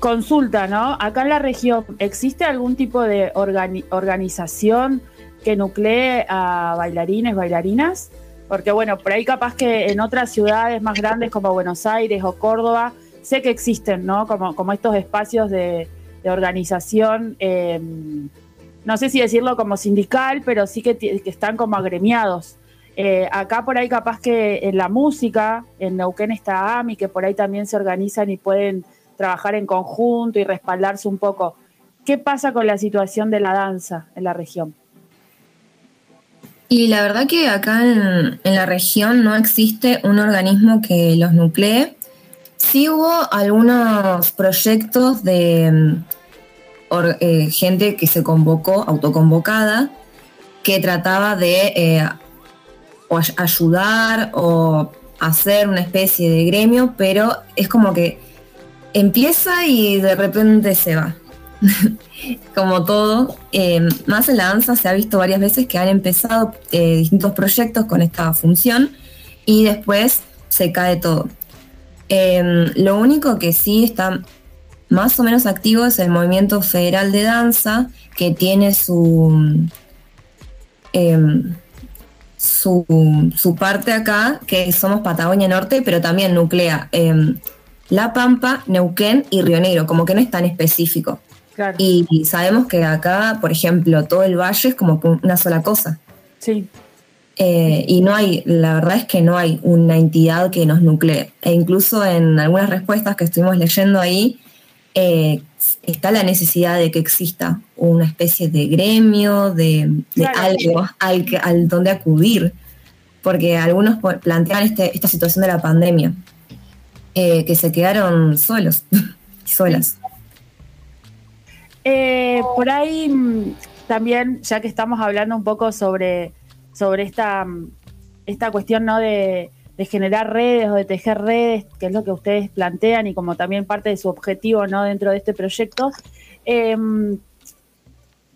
consulta, ¿no? Acá en la región, ¿existe algún tipo de organi organización que nuclee a bailarines, bailarinas? Porque bueno, por ahí capaz que en otras ciudades más grandes como Buenos Aires o Córdoba, sé que existen, ¿no? Como, estos espacios de, organización, eh, no sé si decirlo como sindical, pero sí que, que están como agremiados. Eh, acá por ahí capaz que en la música, en Neuquén está AMI, que por ahí también se organizan y pueden trabajar en conjunto y respaldarse un poco. ¿Qué pasa con la situación de la danza en la región? Y la verdad que acá en, la región no existe un organismo que los nuclee. Sí hubo algunos proyectos de or, eh, gente que se convocó, autoconvocada, que trataba de eh, ayudar o hacer una especie de gremio, pero es como que empieza y de repente se va. como todo, eh, más en la danza se ha visto varias veces que han empezado eh, distintos proyectos con esta función y después se cae todo. Eh, lo único que sí está más o menos activo es el Movimiento Federal de Danza, que tiene su, su, su, parte acá, que somos Patagonia Norte, pero también nuclea La Pampa, Neuquén y Río Negro, como que no es tan específico. Claro. Y, y, sabemos que acá, por ejemplo, todo el valle es como una sola cosa. Sí. Eh, y no hay, la verdad es que no hay una entidad que nos nuclee. E incluso en algunas respuestas que estuvimos leyendo ahí, eh, está la necesidad de que exista una especie de gremio, de, de claro. algo al, al, donde acudir. Porque algunos plantean este, esta situación de la pandemia, eh, que se quedaron solos, solas. Eh, por ahí mm, también, ya que estamos hablando un poco sobre, sobre esta, mm, esta cuestión ¿no? de, generar redes o de tejer redes, que es lo que ustedes plantean y como también parte de su objetivo ¿no? dentro de este proyecto, eh,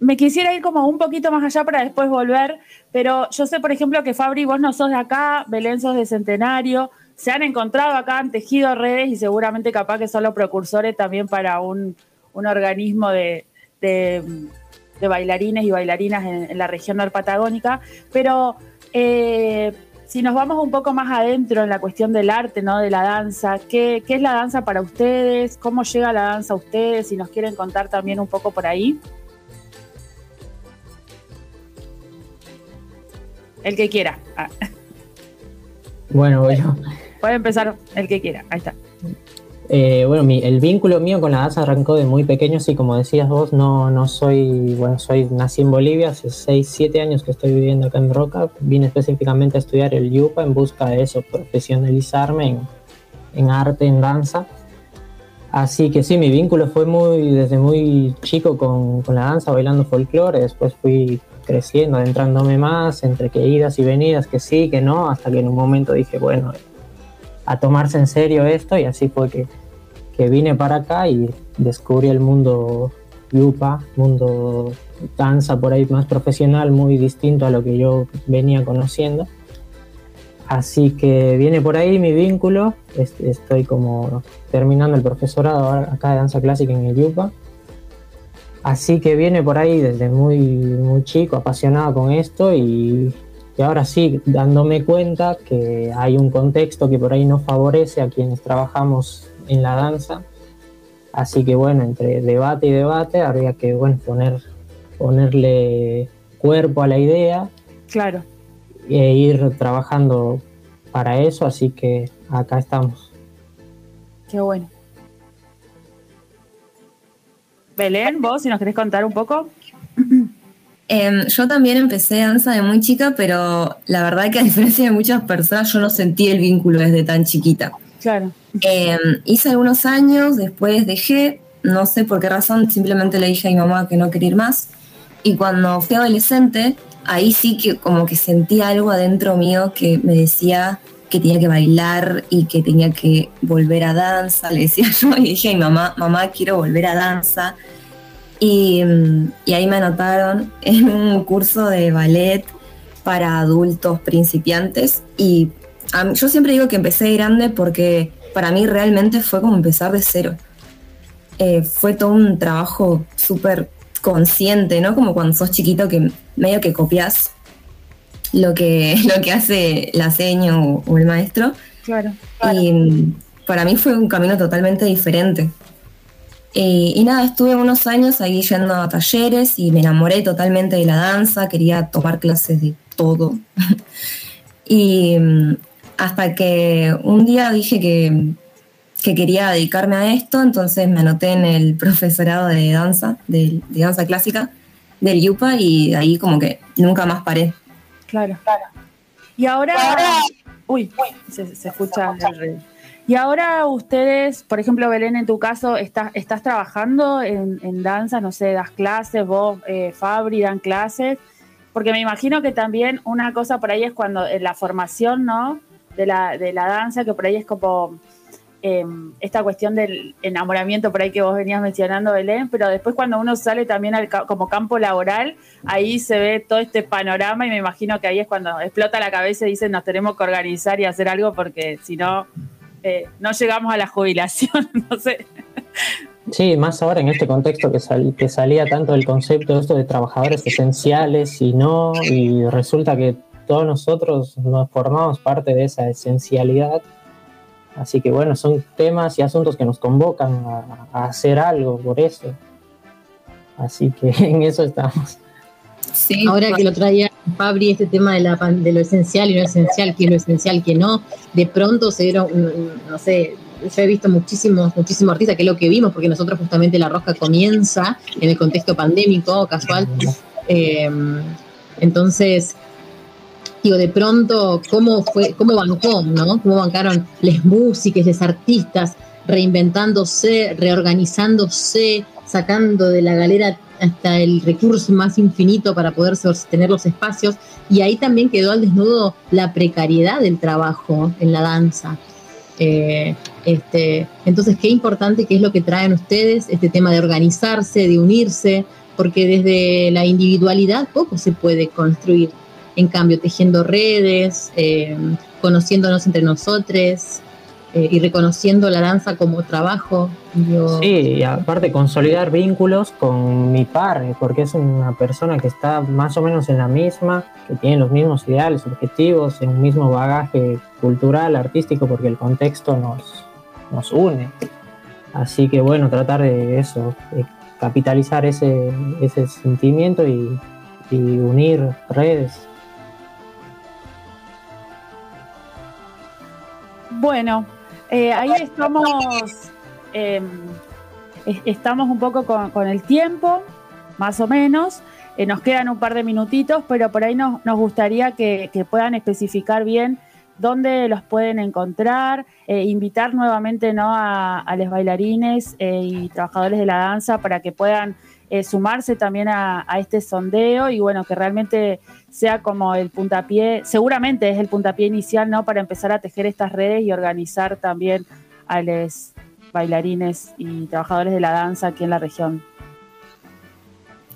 me quisiera ir como un poquito más allá para después volver, pero yo sé, por ejemplo, que Fabri, vos no sos de acá, Belén sos de Centenario, se han encontrado acá, han tejido redes y seguramente capaz que son los precursores también para un un organismo de, de, de bailarines y bailarinas en, en la región norpatagónica, pero eh, si nos vamos un poco más adentro en la cuestión del arte, ¿no? De la danza, ¿qué, qué es la danza para ustedes? ¿Cómo llega la danza a ustedes? Si nos quieren contar también un poco por ahí. El que quiera. Ah. Bueno, voy yo. Puede empezar el que quiera. Ahí está. Eh, bueno, el vínculo mío con la danza arrancó de muy pequeño, sí, como decías vos, no, no soy, bueno, soy, nací en Bolivia, hace 6, 7 años que estoy viviendo acá en Roca, vine específicamente a estudiar el YUPA en busca de eso, profesionalizarme en, en arte, en danza. Así que sí, mi vínculo fue muy, desde muy chico con, con la danza, bailando folclore, después fui creciendo, adentrándome más, entre que idas y venidas, que sí, que no, hasta que en un momento dije, bueno, a tomarse en serio esto y así fue que, que vine para acá y descubrí el mundo yupa, mundo danza por ahí más profesional, muy distinto a lo que yo venía conociendo. Así que viene por ahí mi vínculo, est- estoy como terminando el profesorado acá de danza clásica en el yupa. Así que viene por ahí desde muy, muy chico, apasionado con esto y, y ahora sí, dándome cuenta que hay un contexto que por ahí no favorece a quienes trabajamos en la danza. Así que bueno, entre debate y debate habría que bueno, poner, ponerle cuerpo a la idea Claro. e ir trabajando para eso, así que acá estamos. Qué bueno. Belén, vos, si nos querés contar un poco. Em, yo también empecé danza de muy chica, pero la verdad que a diferencia de muchas personas, yo no sentí el vínculo desde tan chiquita. Claro. Em, hice algunos años, después dejé, no sé por qué razón, simplemente le dije a mi mamá que no quería ir más. Y cuando fui adolescente, ahí sí que como que sentí algo adentro mío que me decía que tenía que bailar y que tenía que volver a danza, le decía yo, y dije a mi mamá, mamá, quiero volver a danza. Y, mm, y ahí me anotaron en un curso de ballet para adultos principiantes y a yo siempre digo que empecé de grande porque para mí realmente fue como empezar de cero. Eh, fue todo un trabajo súper consciente, ¿no? Como cuando sos chiquito que medio que copias lo que, lo que hace la seño o, o el maestro. Claro. Y mm, para mí fue un camino totalmente diferente. Eh, y nada, estuve unos años ahí yendo a talleres y me enamoré totalmente de la danza, quería tomar clases de todo. y mm, hasta que un día dije que, que quería dedicarme a esto, entonces me anoté en el profesorado de danza, de, danza clásica del YUPA y ahí como que nunca más paré. Claro. Y ahora. Uy, se, se escucha Y ahora ustedes, por ejemplo, Belén, en tu caso, estás, estás trabajando en, en danza, no sé, das clases, vos, eh, Fabri, dan clases. Porque me imagino que también una cosa por ahí es cuando en la formación, ¿no? De la, de la danza, que por ahí es como eh, esta cuestión del enamoramiento por ahí que vos venías mencionando, Belén, pero después cuando uno sale también al como campo laboral, ahí se ve todo este panorama y me imagino que ahí es cuando explota la cabeza y dicen nos tenemos que organizar y hacer algo porque si no, eh, no llegamos a la jubilación, no sé. Sí, más ahora en este contexto que, sal- que salía tanto el concepto de esto de trabajadores esenciales y no, y resulta que todos nosotros nos formamos parte de esa esencialidad. Así que bueno, son temas y asuntos que nos convocan a, a hacer algo por eso. Así que en eso estamos. Ahora que lo traía Fabri, este tema de, la, de lo esencial y no esencial, que es lo esencial, que no, de pronto se dieron, mm, no sé, yo he visto muchísimos, muchísimos artistas, que es lo que vimos, porque nosotros justamente la rosca comienza en el contexto pandémico, casual. Eh, entonces, digo, de pronto, ¿cómo fue, cómo bancó, no? ¿Cómo bancaron las músicas, los artistas, reinventándose, reorganizándose, sacando de la galera hasta el recurso más infinito para poder sostener los espacios? Y ahí también quedó al desnudo la precariedad del trabajo en la danza. Eh, este, entonces, qué importante que es lo que traen ustedes, este tema de organizarse, de unirse, porque desde la individualidad poco se puede construir. En cambio, tejiendo redes, eh, conociéndonos entre nosotros, eh, y reconociendo la danza como trabajo. Sí, y aparte consolidar vínculos con mi par, porque es una persona que está más o menos en la misma, que tiene los mismos ideales, objetivos, en un mismo bagaje cultural, artístico, porque el contexto nos, nos une. Así que bueno, tratar de eso, capitalizar ese, ese sentimiento y unir redes. Bueno, eh, ahí estamos, eh, es- estamos un poco con, con el tiempo, más o menos. Eh, nos quedan un par de minutitos, pero por ahí nos, nos gustaría que, que puedan especificar bien dónde los pueden encontrar, eh, invitar nuevamente ¿no? a, a los bailarines y trabajadores de la danza para que puedan eh, sumarse también a, a este sondeo y bueno, que realmente sea como el puntapié, seguramente es el puntapié inicial, ¿no? Para empezar a tejer estas redes y organizar también a los bailarines y trabajadores de la danza aquí en la región.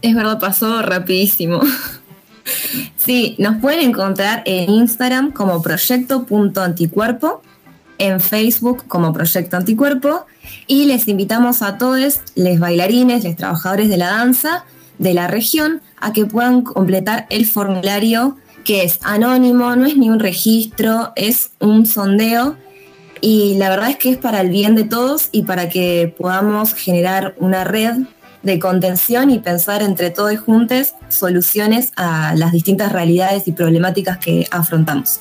Es verdad, pasó rapidísimo. Sí, nos pueden encontrar en Instagram como proyecto.anticuerpo, en Facebook como Proyecto Anticuerpo y les invitamos a todos, les bailarines, les trabajadores de la danza de la región, a que puedan completar el formulario que es anónimo, no es ni un registro, es un sondeo y la verdad es que es para el bien de todos y para que podamos generar una red de contención y pensar entre todos juntos soluciones a las distintas realidades y problemáticas que afrontamos.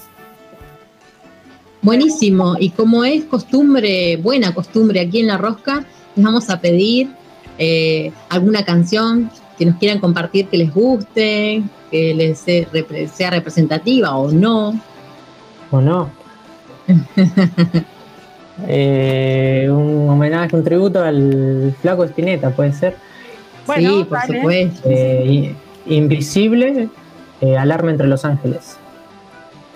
Buenísimo, y como es costumbre, buena costumbre aquí en La Rosca, les vamos a pedir eh, alguna canción que nos quieran compartir que les guste, que les sea, repre- sea representativa o no. ¿O no? Eh, un homenaje, un tributo al flaco Espineta, puede ser. Bueno, sí, por supuesto. Eh, invisible, eh, alarma entre los ángeles.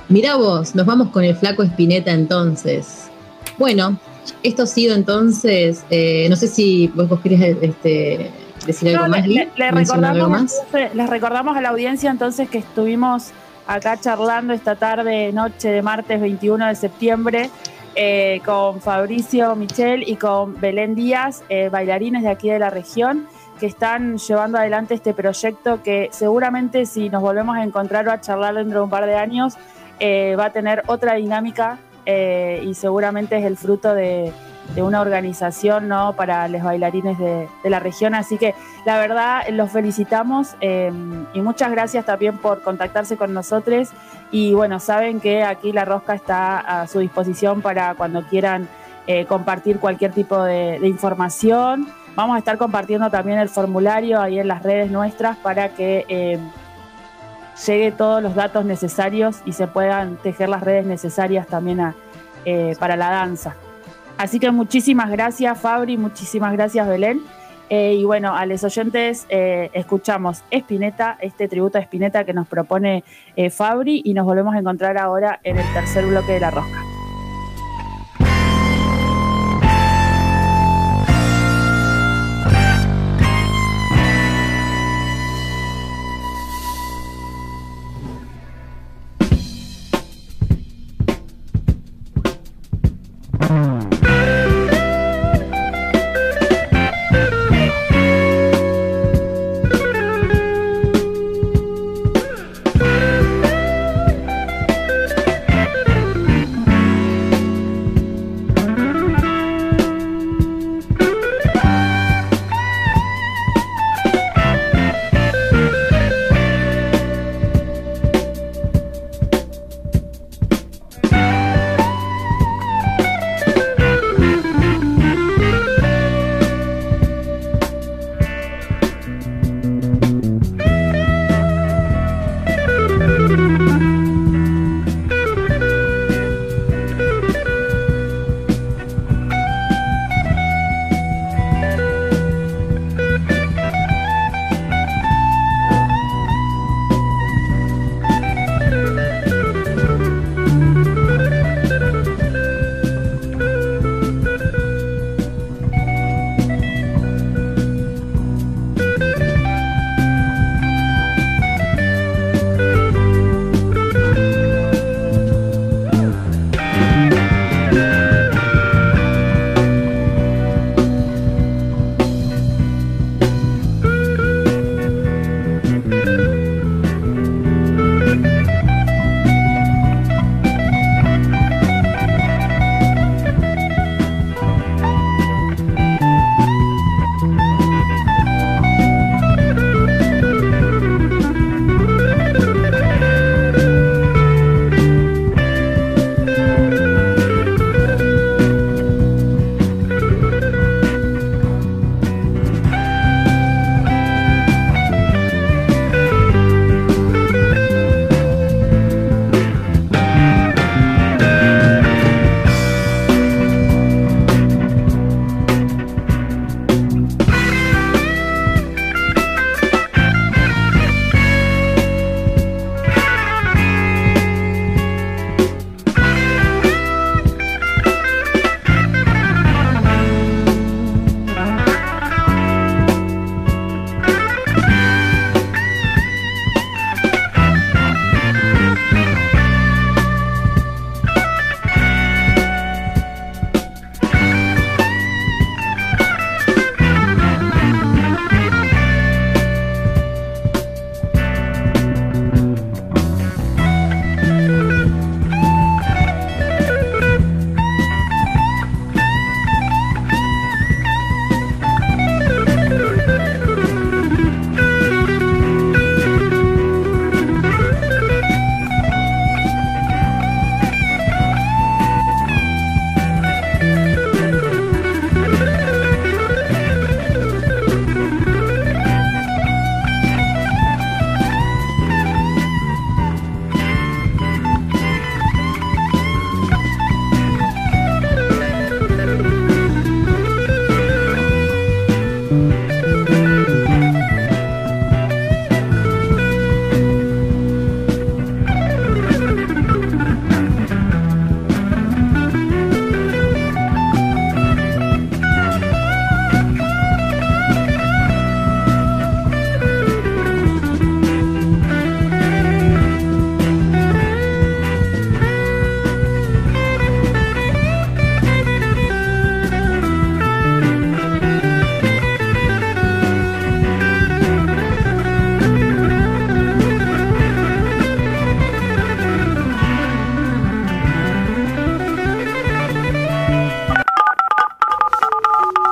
Mira vos, nos vamos con el flaco Espineta entonces. Bueno, esto ha sido entonces, eh, no sé si vos, vos querés este, decir algo No, más, le, le- algo más. entonces- les recordamos a la audiencia entonces que estuvimos acá charlando esta tarde, noche de martes 21 de septiembre, eh, con Fabricio Michel y con Belén Díaz, eh, bailarines de aquí de la región, que están llevando adelante este proyecto que seguramente si nos volvemos a encontrar o a charlar dentro de un par de años, eh, va a tener otra dinámica eh, y seguramente es el fruto de, una organización ¿no? para los bailarines de, la región. Así que la verdad los felicitamos eh, y muchas gracias también por contactarse con nosotros. Y bueno, saben que aquí la rosca está a su disposición para cuando quieran compartir cualquier tipo de, información. Vamos a estar compartiendo también el formulario ahí en las redes nuestras para que llegue todos los datos necesarios y se puedan tejer las redes necesarias también a, eh, para la danza. Así que muchísimas gracias Fabri, muchísimas gracias Belén. Eh, y bueno, a los oyentes eh, escuchamos Espineta, este tributo a Espineta que nos propone eh, Fabri y nos volvemos a encontrar ahora en el tercer bloque de La Rosca.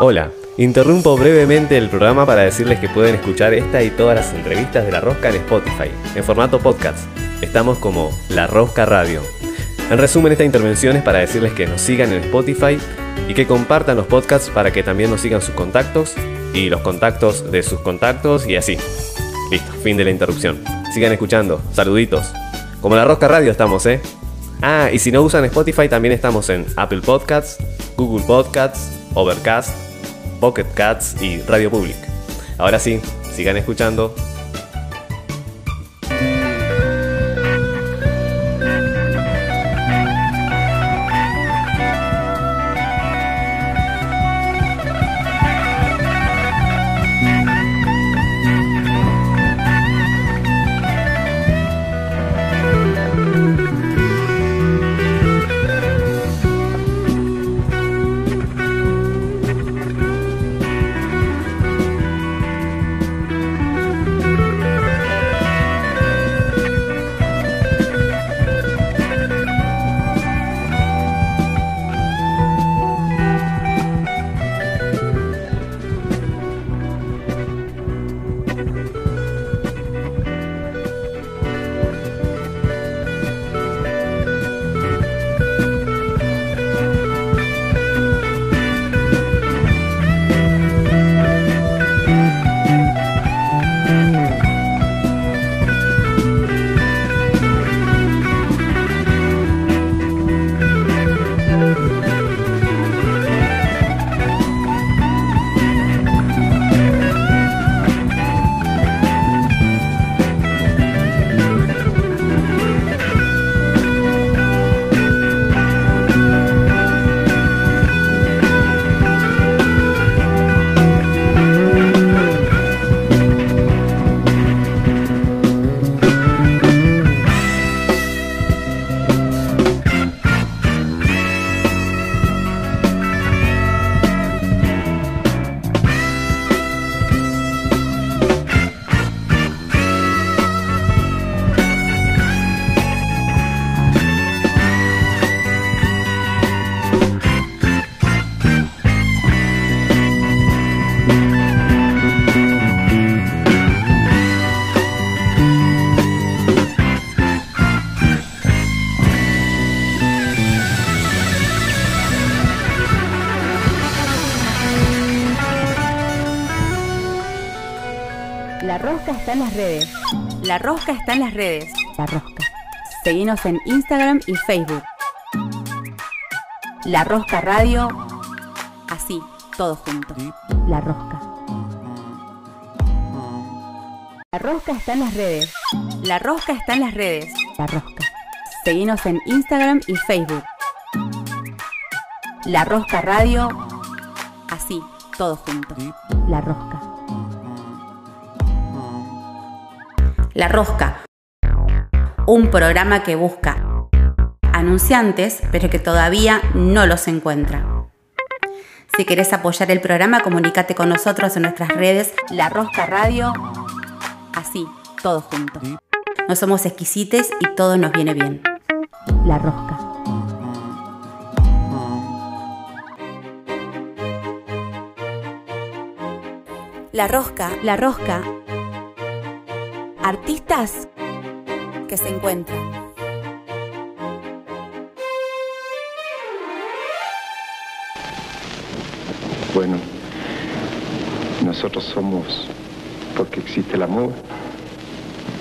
Hola, interrumpo brevemente el programa para decirles que pueden escuchar esta y todas las entrevistas de La Rosca en Spotify, en formato podcast. Estamos como La Rosca Radio. En resumen, esta intervención es para decirles que nos sigan en Spotify y que compartan los podcasts para que también nos sigan sus contactos y los contactos de sus contactos y así. Listo, fin de la interrupción. Sigan escuchando, saluditos. Como La Rosca Radio estamos, ¿eh? Ah, y si no usan Spotify, también estamos en Apple Podcasts, Google Podcasts, Overcast, Pocket Cats y Radio Public. Ahora sí, sigan escuchando. Rosca está en las redes. La Rosca. Seguinos en Instagram y Facebook. La Rosca Radio. Así, todo junto. La Rosca. La Rosca está en las redes. La Rosca está en las redes. La Rosca. Seguinos en Instagram y Facebook. La Rosca Radio. Así, todo junto. La Rosca. La Rosca. Un programa que busca anunciantes, pero que todavía no los encuentra. Si querés apoyar el programa, comunícate con nosotros en nuestras redes La Rosca Radio. Así, todo junto. No somos exquisites y todo nos viene bien. La Rosca. La Rosca, La Rosca. Artistas que se encuentran. Bueno, nosotros somos porque existe el amor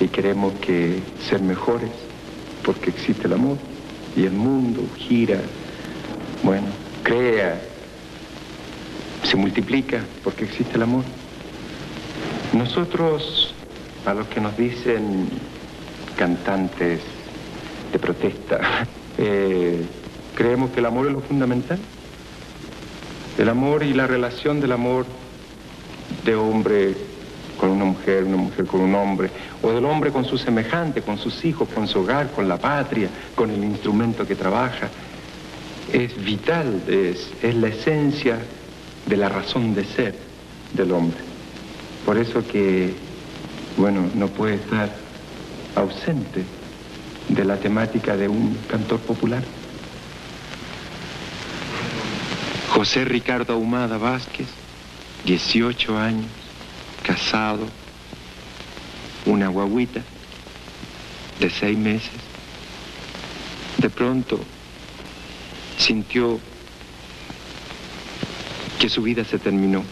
y queremos que ser mejores porque existe el amor y el mundo gira, bueno, crea, se multiplica porque existe el amor. Nosotros, a los que nos dicen cantantes de protesta, eh, creemos que el amor es lo fundamental. El amor y la relación del amor de hombre con una mujer, una mujer con un hombre, o del hombre con su semejante, con sus hijos, con su hogar, con la patria, con el instrumento que trabaja, es vital, es, es la esencia de la razón de ser del hombre. Por eso que, bueno, no puede estar ausente de la temática de un cantor popular. José Ricardo Ahumada Vázquez, 18 años, casado, una guaguita de seis meses. De pronto sintió que su vida se terminó.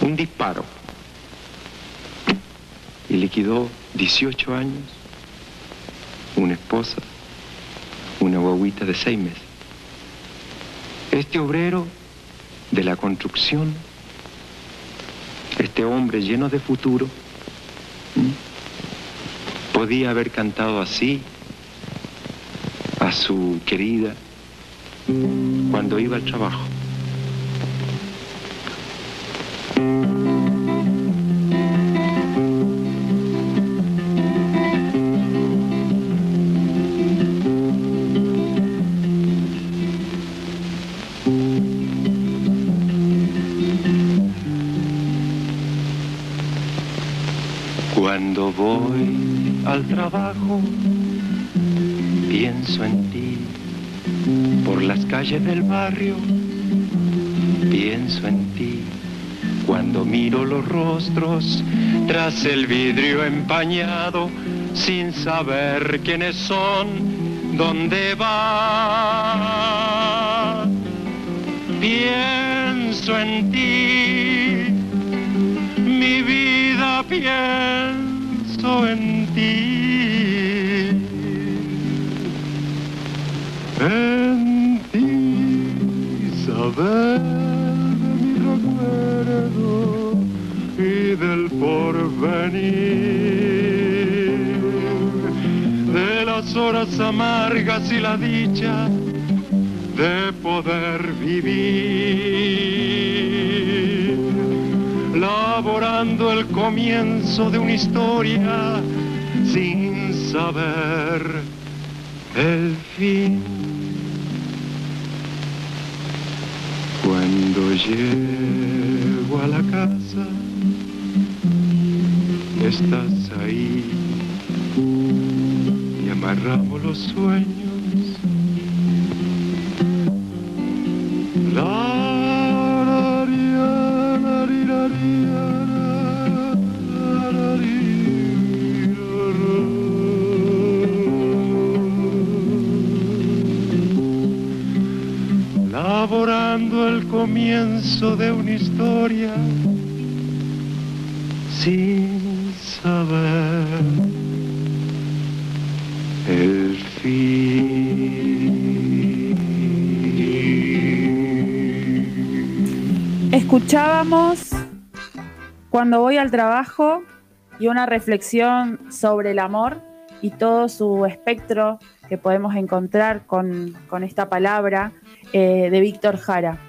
Un disparo. Y liquidó 18 años, una esposa, una guaguita de seis meses. Este obrero de la construcción, este hombre lleno de futuro, podía haber cantado así a su querida cuando iba al trabajo. Al trabajo, pienso en ti. Por las calles del barrio, pienso en ti. Cuando miro los rostros tras el vidrio empañado, sin saber quiénes son, dónde van. Pienso en ti, mi vida en ti. En ti saber de mi recuerdo y del porvenir, de las horas amargas y la dicha de poder vivir, laborando el comienzo de una historia sin saber el fin. Cuando llego a la casa, estás ahí y amarramos los sueños. El comienzo de una historia sin saber el fin. Escuchábamos cuando voy al trabajo y una reflexión sobre el amor y todo su espectro que podemos encontrar con, con esta palabra eh, de Víctor Jara.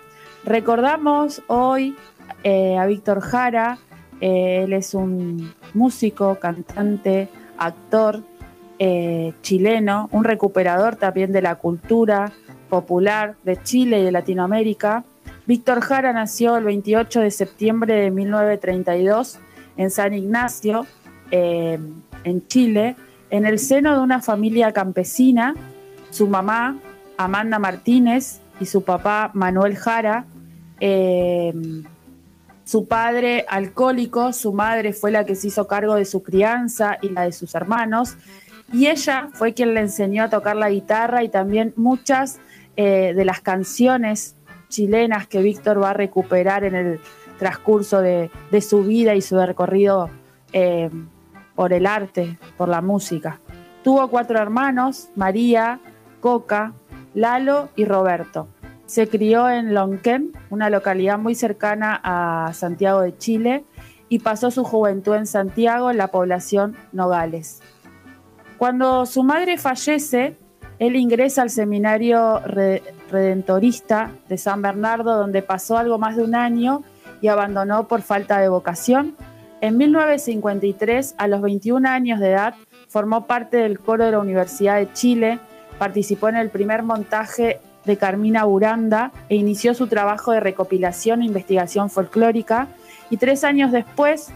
Recordamos hoy eh, a Víctor Jara, eh, él es un músico, cantante, actor eh, chileno, un recuperador también de la cultura popular de Chile y de Latinoamérica. Víctor Jara nació el 28 de septiembre de 1932 en San Ignacio, en Chile, en el seno de una familia campesina. Su mamá, Amanda Martínez, y su papá, Manuel Jara. eh, su padre alcohólico, su madre fue la que se hizo cargo de su crianza y la de sus hermanos, y ella fue quien le enseñó a tocar la guitarra y también muchas eh, de las canciones chilenas que Víctor va a recuperar en el transcurso de, de su vida y su recorrido eh, por el arte, por la música. Tuvo cuatro hermanos, María, Coca, Lalo y Roberto. Se crió en Lonquén, una localidad muy cercana a Santiago de Chile, y pasó su juventud en Santiago, en la población Nogales. Cuando su madre fallece, él ingresa al seminario re- redentorista de San Bernardo, donde pasó algo más de un año y abandonó por falta de vocación. En 1953, a los 21 años de edad, formó parte del coro de la Universidad de Chile, participó en el primer montaje de Carmina Buranda e inició su trabajo de recopilación e investigación folclórica y tres años después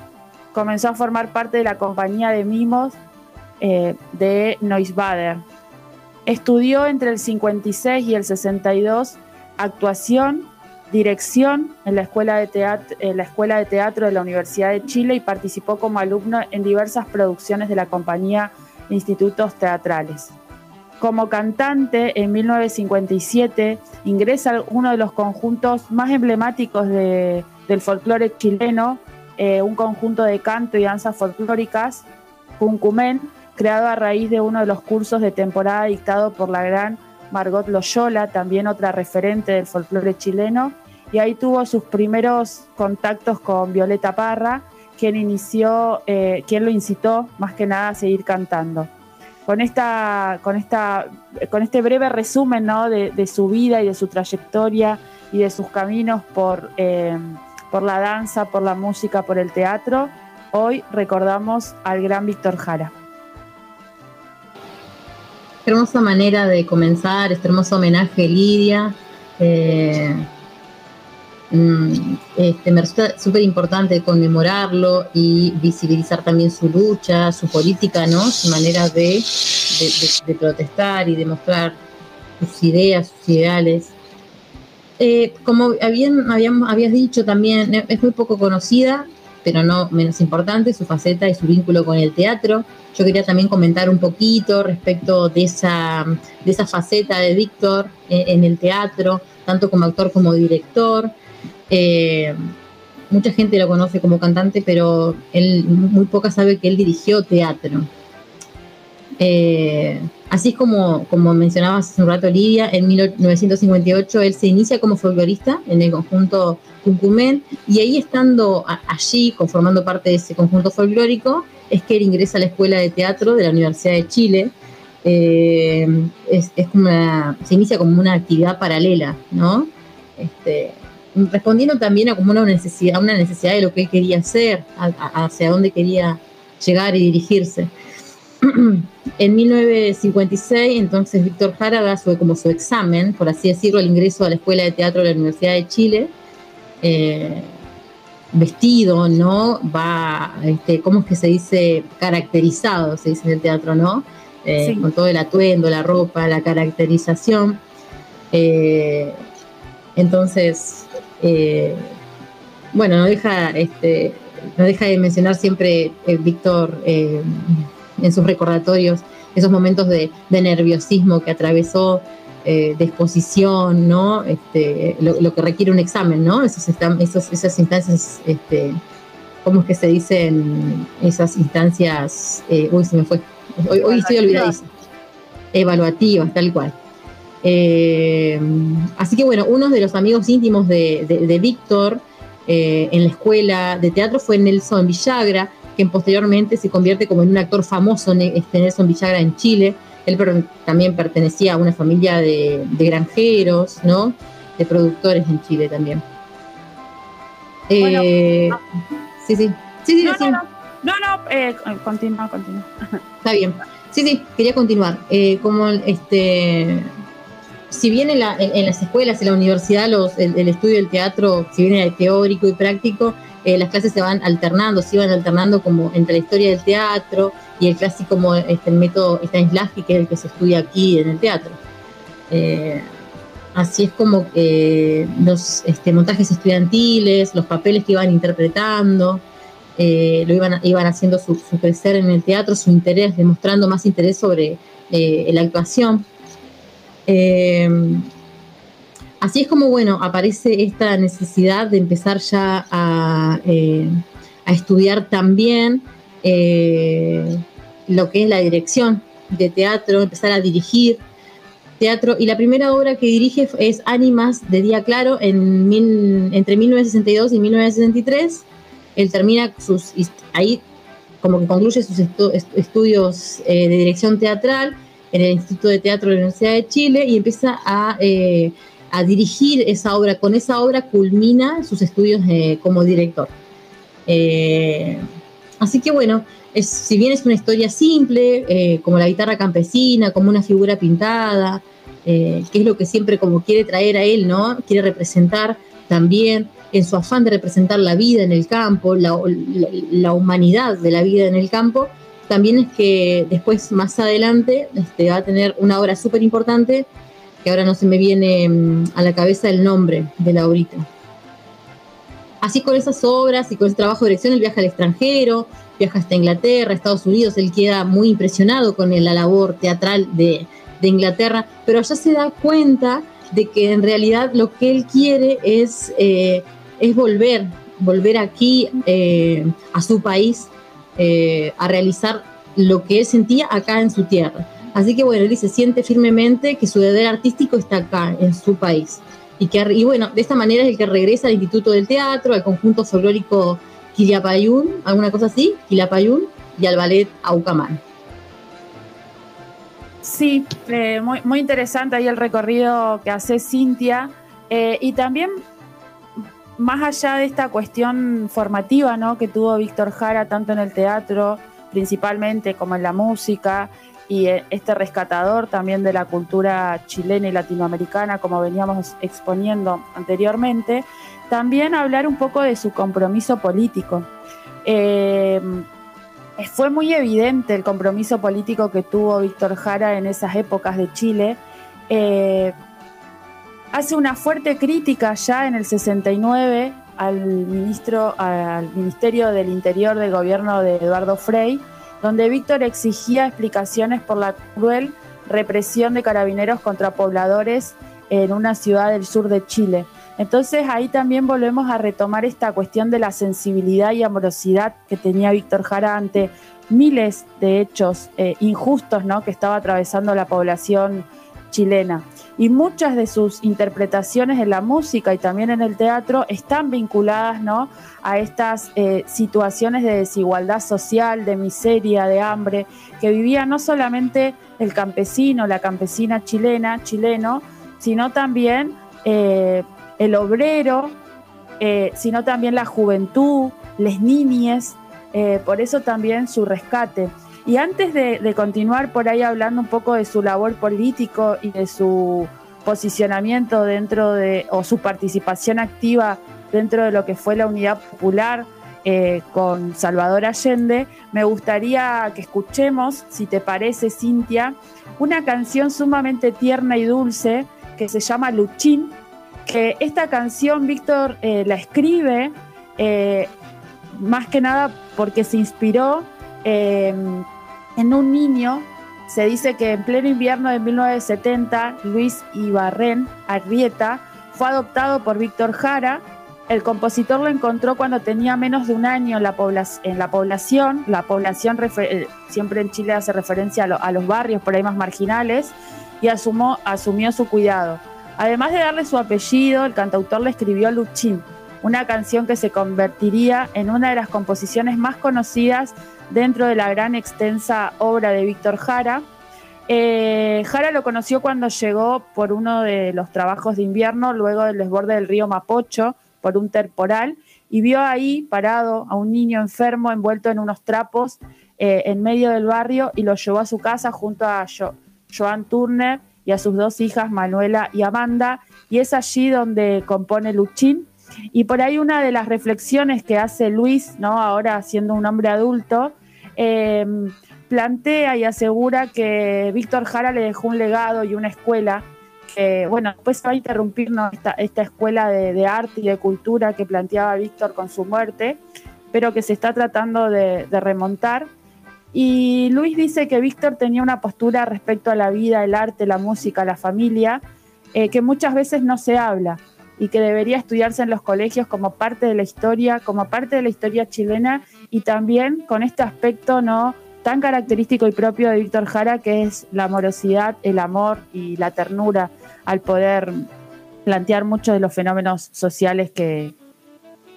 comenzó a formar parte de la compañía de mimos eh, de Neusbader. Estudió entre el 56 y el 62 actuación, dirección en la, escuela de teatro, en la Escuela de Teatro de la Universidad de Chile y participó como alumno en diversas producciones de la compañía Institutos Teatrales. Como cantante, en 1957 ingresa a uno de los conjuntos más emblemáticos de- del folclore chileno, eh, un conjunto de canto y danzas folclóricas, Cuncumen, creado a raíz de uno de los cursos de temporada dictado por la gran Margot Loyola, también otra referente del folclore chileno, y ahí tuvo sus primeros contactos con Violeta Parra, quien inició, eh, quien lo incitó más que nada a seguir cantando. Con esta, con esta, con este breve resumen ¿no? de, su vida y de su trayectoria y de sus caminos por, eh, por la danza, por la música, por el teatro, hoy recordamos al gran Víctor Jara. Hermosa manera de comenzar, este hermoso homenaje, Lidia. Eh, este, me resulta súper importante conmemorarlo y visibilizar también su lucha, su política, ¿no? Su manera de, de- de- de protestar y de mostrar sus ideas, sus ideales. Eh, como habían, habíamos, habías dicho también, eh, es muy poco conocida, pero no menos importante, su faceta y su vínculo con el teatro. Yo quería también comentar un poquito respecto de esa, de esa faceta de Víctor en, en el teatro, tanto como actor como director. Eh, mucha gente lo conoce como cantante, pero él muy poca sabe que él dirigió teatro. Eh, así es como, como mencionabas hace un rato, Lidia, en 1958 él se inicia como folclorista en el conjunto Cuncumen y ahí estando allí, conformando parte de ese conjunto folclórico, es que él ingresa a la Escuela de Teatro de la Universidad de Chile. Eh, es, se inicia como una actividad paralela, ¿no? Este, respondiendo también a como una necesidad, una necesidad de lo que él quería hacer, a- a- hacia dónde quería llegar y dirigirse. En 1956, entonces Víctor Jara da su- como su examen, por así decirlo, el ingreso a la Escuela de Teatro de la Universidad de Chile. Eh, vestido, ¿no? Va, este, ¿cómo es que se dice? Caracterizado, se dice en el teatro, ¿no? Eh, Sí. Con todo el atuendo, la ropa, la caracterización. Eh, entonces, eh, bueno, no deja, este, no deja de mencionar siempre eh, Víctor eh, en sus recordatorios esos momentos de, de nerviosismo que atravesó, de exposición, ¿no? Este, lo, lo que requiere un examen, ¿no? Esos, esos- esas instancias, este, ¿cómo es que se dicen? Esas instancias, uy, se me fue. Hoy, hoy estoy olvidadiza. Evaluativas, tal cual. Eh, así que bueno, uno de los amigos íntimos de, de- de Víctor eh, en la escuela de teatro fue Nelson Villagra, quien posteriormente se convierte como en un actor famoso, este Nelson Villagra en Chile. Él per- también pertenecía a una familia de, de granjeros, ¿no? De productores en Chile también. Eh, sí, sí. Sí, sí, No, sí. no, no, no, no, continúa, continúa. Está bien. Sí, sí, quería continuar. Como este, si bien en, la- en- las escuelas, en la universidad, el, estudio del teatro, si bien era teórico y práctico, eh, las clases se van alternando, se iban alternando como entre la historia del teatro y el clásico como este, el método Stanislavski, que es el que se estudia aquí en el teatro. Eh, así es como los este, montajes estudiantiles, los papeles que iban interpretando, eh, lo iban, haciendo su, su crecer en el teatro, su interés, demostrando más interés sobre la actuación. Eh, así es como, bueno, aparece esta necesidad de empezar ya a, eh, estudiar también eh, lo que es la dirección de teatro, empezar a dirigir teatro. Y la primera obra que dirige es Ánimas de Día Claro en entre 1962 y 1963 él termina sus ahí como que concluye sus estu- est- estudios eh, de dirección teatral en el Instituto de Teatro de la Universidad de Chile y empieza a, eh, a dirigir esa obra. Con esa obra culmina sus estudios eh, como director. Eh, así que bueno, es, si bien es una historia simple, como la guitarra campesina, como una figura pintada, que es lo que siempre como quiere traer a él, ¿no? Quiere representar también en su afán de representar la vida en el campo, la- la humanidad de la vida en el campo, también es que después, más adelante, este, va a tener una obra súper importante que ahora no se me viene mm, a la cabeza el nombre de la obrita. Así con esas obras y con ese trabajo de dirección, él viaja al extranjero, viaja hasta Inglaterra, Estados Unidos, él queda muy impresionado con la labor teatral de, Inglaterra, pero allá se da cuenta de que en realidad lo que él quiere es, eh, volver, volver aquí eh, a su país eh, a realizar lo que él sentía acá en su tierra. Así que bueno, él se siente firmemente que su deber artístico está acá, en su país. Y, que, y bueno, de esta manera es el que regresa al Instituto del Teatro, al conjunto folclórico Quilapayún, alguna cosa así, Quilapayún, y al ballet Aucamán. Sí, eh, muy, muy interesante ahí el recorrido que hace Cintia. Eh, y también, más allá de esta cuestión formativa ¿no? que tuvo Víctor Jara, tanto en el teatro principalmente como en la música, y eh, este rescatador también de la cultura chilena y latinoamericana, como veníamos exponiendo anteriormente, también hablar un poco de su compromiso político. Eh, fue muy evidente el compromiso político que tuvo Víctor Jara en esas épocas de Chile. Eh, hace una fuerte crítica ya en el 69 al ministro, al Ministerio del Interior del gobierno de Eduardo Frei, donde Víctor exigía explicaciones por la cruel represión de carabineros contra pobladores en una ciudad del sur de Chile. Entonces ahí también volvemos a retomar esta cuestión de la sensibilidad y amorosidad que tenía Víctor Jara ante miles de hechos eh, injustos ¿no? que estaba atravesando la población chilena. Y muchas de sus interpretaciones en la música y también en el teatro están vinculadas ¿no? a estas eh, situaciones de desigualdad social, de miseria, de hambre, que vivía no solamente el campesino, la campesina chilena, chileno, sino también eh, el obrero, eh, sino también la juventud, las niñas, por eso también su rescate. Y antes de, continuar por ahí hablando un poco de su labor político y de su posicionamiento dentro de, o su participación activa dentro de lo que fue la Unidad Popular eh, con Salvador Allende, me gustaría que escuchemos, si te parece, Cintia, una canción sumamente tierna y dulce que se llama Luchín, que esta canción Víctor eh, la escribe eh, más que nada porque se inspiró en un niño. Se dice que en pleno invierno de 1970, Luis Ibarren Arrieta fue adoptado por Víctor Jara. El compositor lo encontró cuando tenía menos de un año en la, en la población. La población eh, siempre en Chile hace referencia a, los barrios por ahí más marginales y asumió su cuidado. Además de darle su apellido, el cantautor le escribió Luchín, una canción que se convertiría en una de las composiciones más conocidas dentro de la gran extensa obra de Víctor Jara. Eh, Jara lo conoció cuando llegó por uno de los trabajos de invierno, luego del desborde del río Mapocho, por un temporal, y vio ahí parado a un niño enfermo envuelto en unos trapos eh, en medio del barrio y lo llevó a su casa junto a Joan Turner y a sus dos hijas, Manuela y Amanda, y es allí donde compone Luchín, y por ahí una de las reflexiones que hace Luis, ¿no? ahora siendo un hombre adulto, eh, plantea y asegura que Víctor Jara le dejó un legado y una escuela que, bueno, después va a interrumpirnos esta, esta escuela de, arte y de cultura que planteaba Víctor con su muerte, pero que se está tratando de, remontar. Y Luis dice que Víctor tenía una postura respecto a la vida, el arte, la música, la familia, eh, que muchas veces no se habla y que debería estudiarse en los colegios como parte de la historia, como parte de la historia chilena y también con este aspecto no tan característico y propio de Víctor Jara que es la amorosidad, el amor y la ternura al poder plantear muchos de los fenómenos sociales que,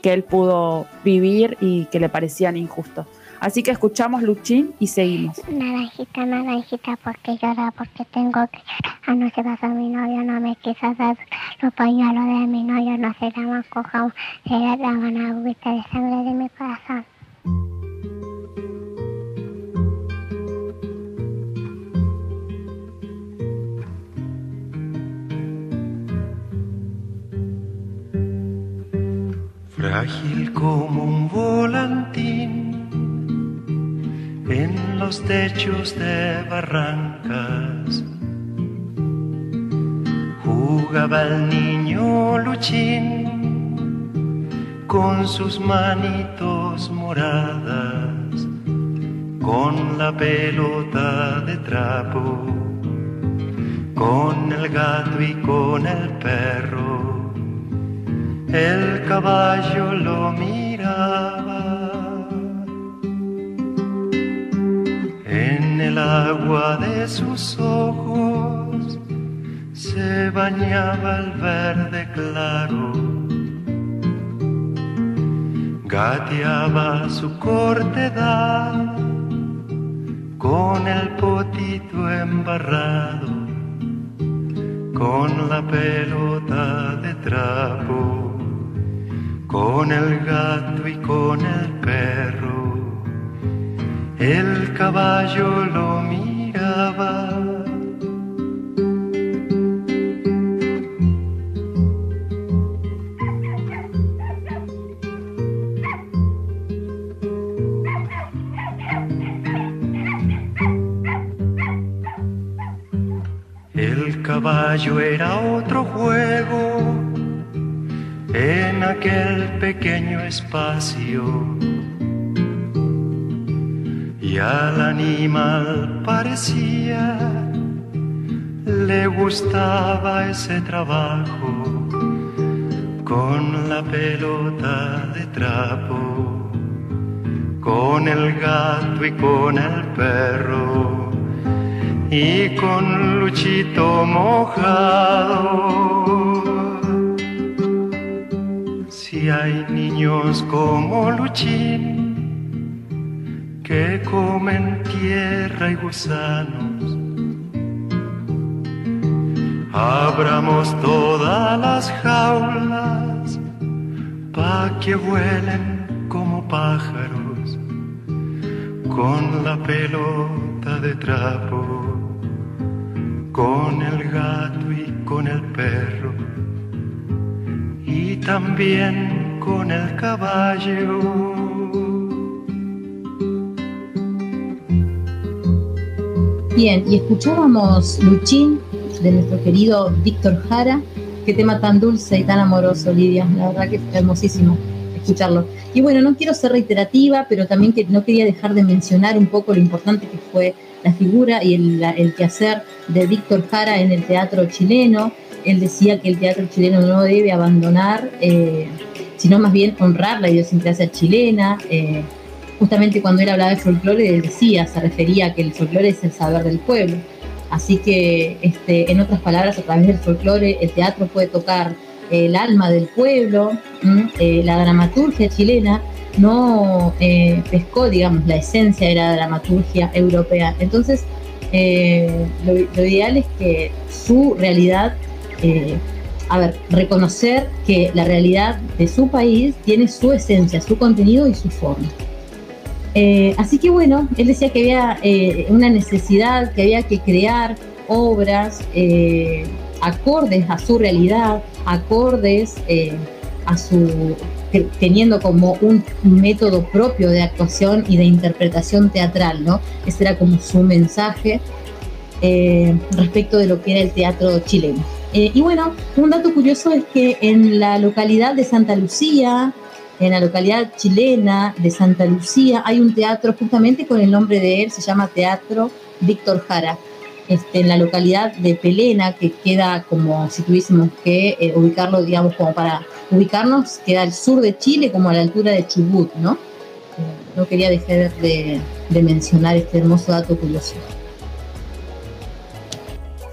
que él pudo vivir y que le parecían injustos. Así que escuchamos Luchín y seguimos. Naranjita, naranjita, porque llora, porque tengo que llorar. Anoche pasó mi novio, no me quiso dar los pañuelos de mi novio, no se llaman cojamos, se llaman agüita de sangre de mi corazón. Frágil como un volantín en los techos de barrancas. Jugaba el niño Luchín con sus manitos moradas, con la pelota de trapo, con el gato y con el perro. El caballo lo miraba en el agua de sus ojos se bañaba el verde claro gateaba su cortedad con el potito embarrado, con la pelota de trapo, con el gato y con el perro. El caballo lo miraba. Era otro juego en aquel pequeño espacio. Y al animal parecía le gustaba ese trabajo con la pelota de trapo, con el gato y con el perro y con Luchito mojado. Si hay niños como Luchín que comen tierra y gusanos, abramos todas las jaulas pa' que vuelen como pájaros con la pelota de trapo con el gato y con el perro y también con el caballo. Bien, y escuchábamos Luchín de nuestro querido Víctor Jara. Qué tema tan dulce y tan amoroso, Lidia. La verdad que hermosísimo escucharlo. Y bueno, no quiero ser reiterativa, pero también que no quería dejar de mencionar un poco lo importante que fue la figura y el, el quehacer de Víctor Jara en el teatro chileno. Él decía que el teatro chileno no debe abandonar, eh, sino más bien honrar la idiosincrasia chilena. Eh, justamente cuando él hablaba de folclore, él decía, se refería a que el folclore es el saber del pueblo. Así que, este, en otras palabras, a través del folclore, el teatro puede tocar el alma del pueblo, eh, la dramaturgia chilena no eh, pescó, digamos, la esencia de la dramaturgia europea. Entonces, eh, lo, lo, ideal es que su realidad, a ver, reconocer que la realidad de su país tiene su esencia, su contenido y su forma. así que bueno, él decía que había una necesidad, que había que crear obras acordes a su realidad, acordes eh, a su teniendo como un método propio de actuación y de interpretación teatral, ¿no? Ese era como su mensaje eh, respecto de lo que era el teatro chileno. Eh, y bueno, un dato curioso es que en la localidad de Santa Lucía, en la localidad chilena de Santa Lucía, hay un teatro justamente con el nombre de él, se llama Teatro Víctor Jara. Este, en la localidad de Pelena, que queda como si tuviésemos que eh, ubicarlo, digamos, como para ubicarnos, queda al sur de Chile, como a la altura de Chubut, ¿no? Eh, no quería dejar de, de mencionar este hermoso dato curioso.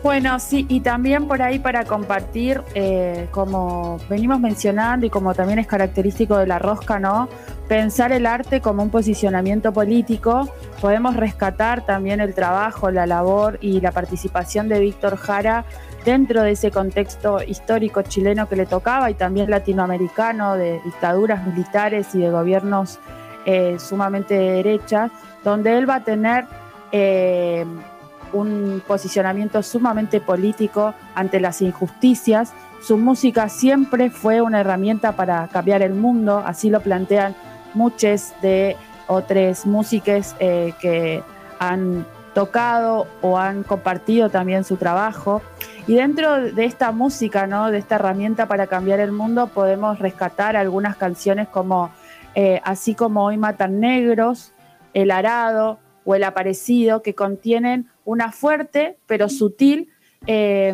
Bueno, sí, y también por ahí para compartir, eh, como venimos mencionando y como también es característico de la rosca, ¿no? Pensar el arte como un posicionamiento político, podemos rescatar también el trabajo, la labor y la participación de Víctor Jara dentro de ese contexto histórico chileno que le tocaba y también latinoamericano de dictaduras militares y de gobiernos eh, sumamente de derecha, donde él va a tener... Eh, un posicionamiento sumamente político ante las injusticias. Su música siempre fue una herramienta para cambiar el mundo, así lo plantean muchas de otras músicas eh, que han tocado o han compartido también su trabajo. Y dentro de esta música, ¿no? de esta herramienta para cambiar el mundo, podemos rescatar algunas canciones como eh, Así como hoy matan negros, El arado o El aparecido, que contienen una fuerte pero sutil eh,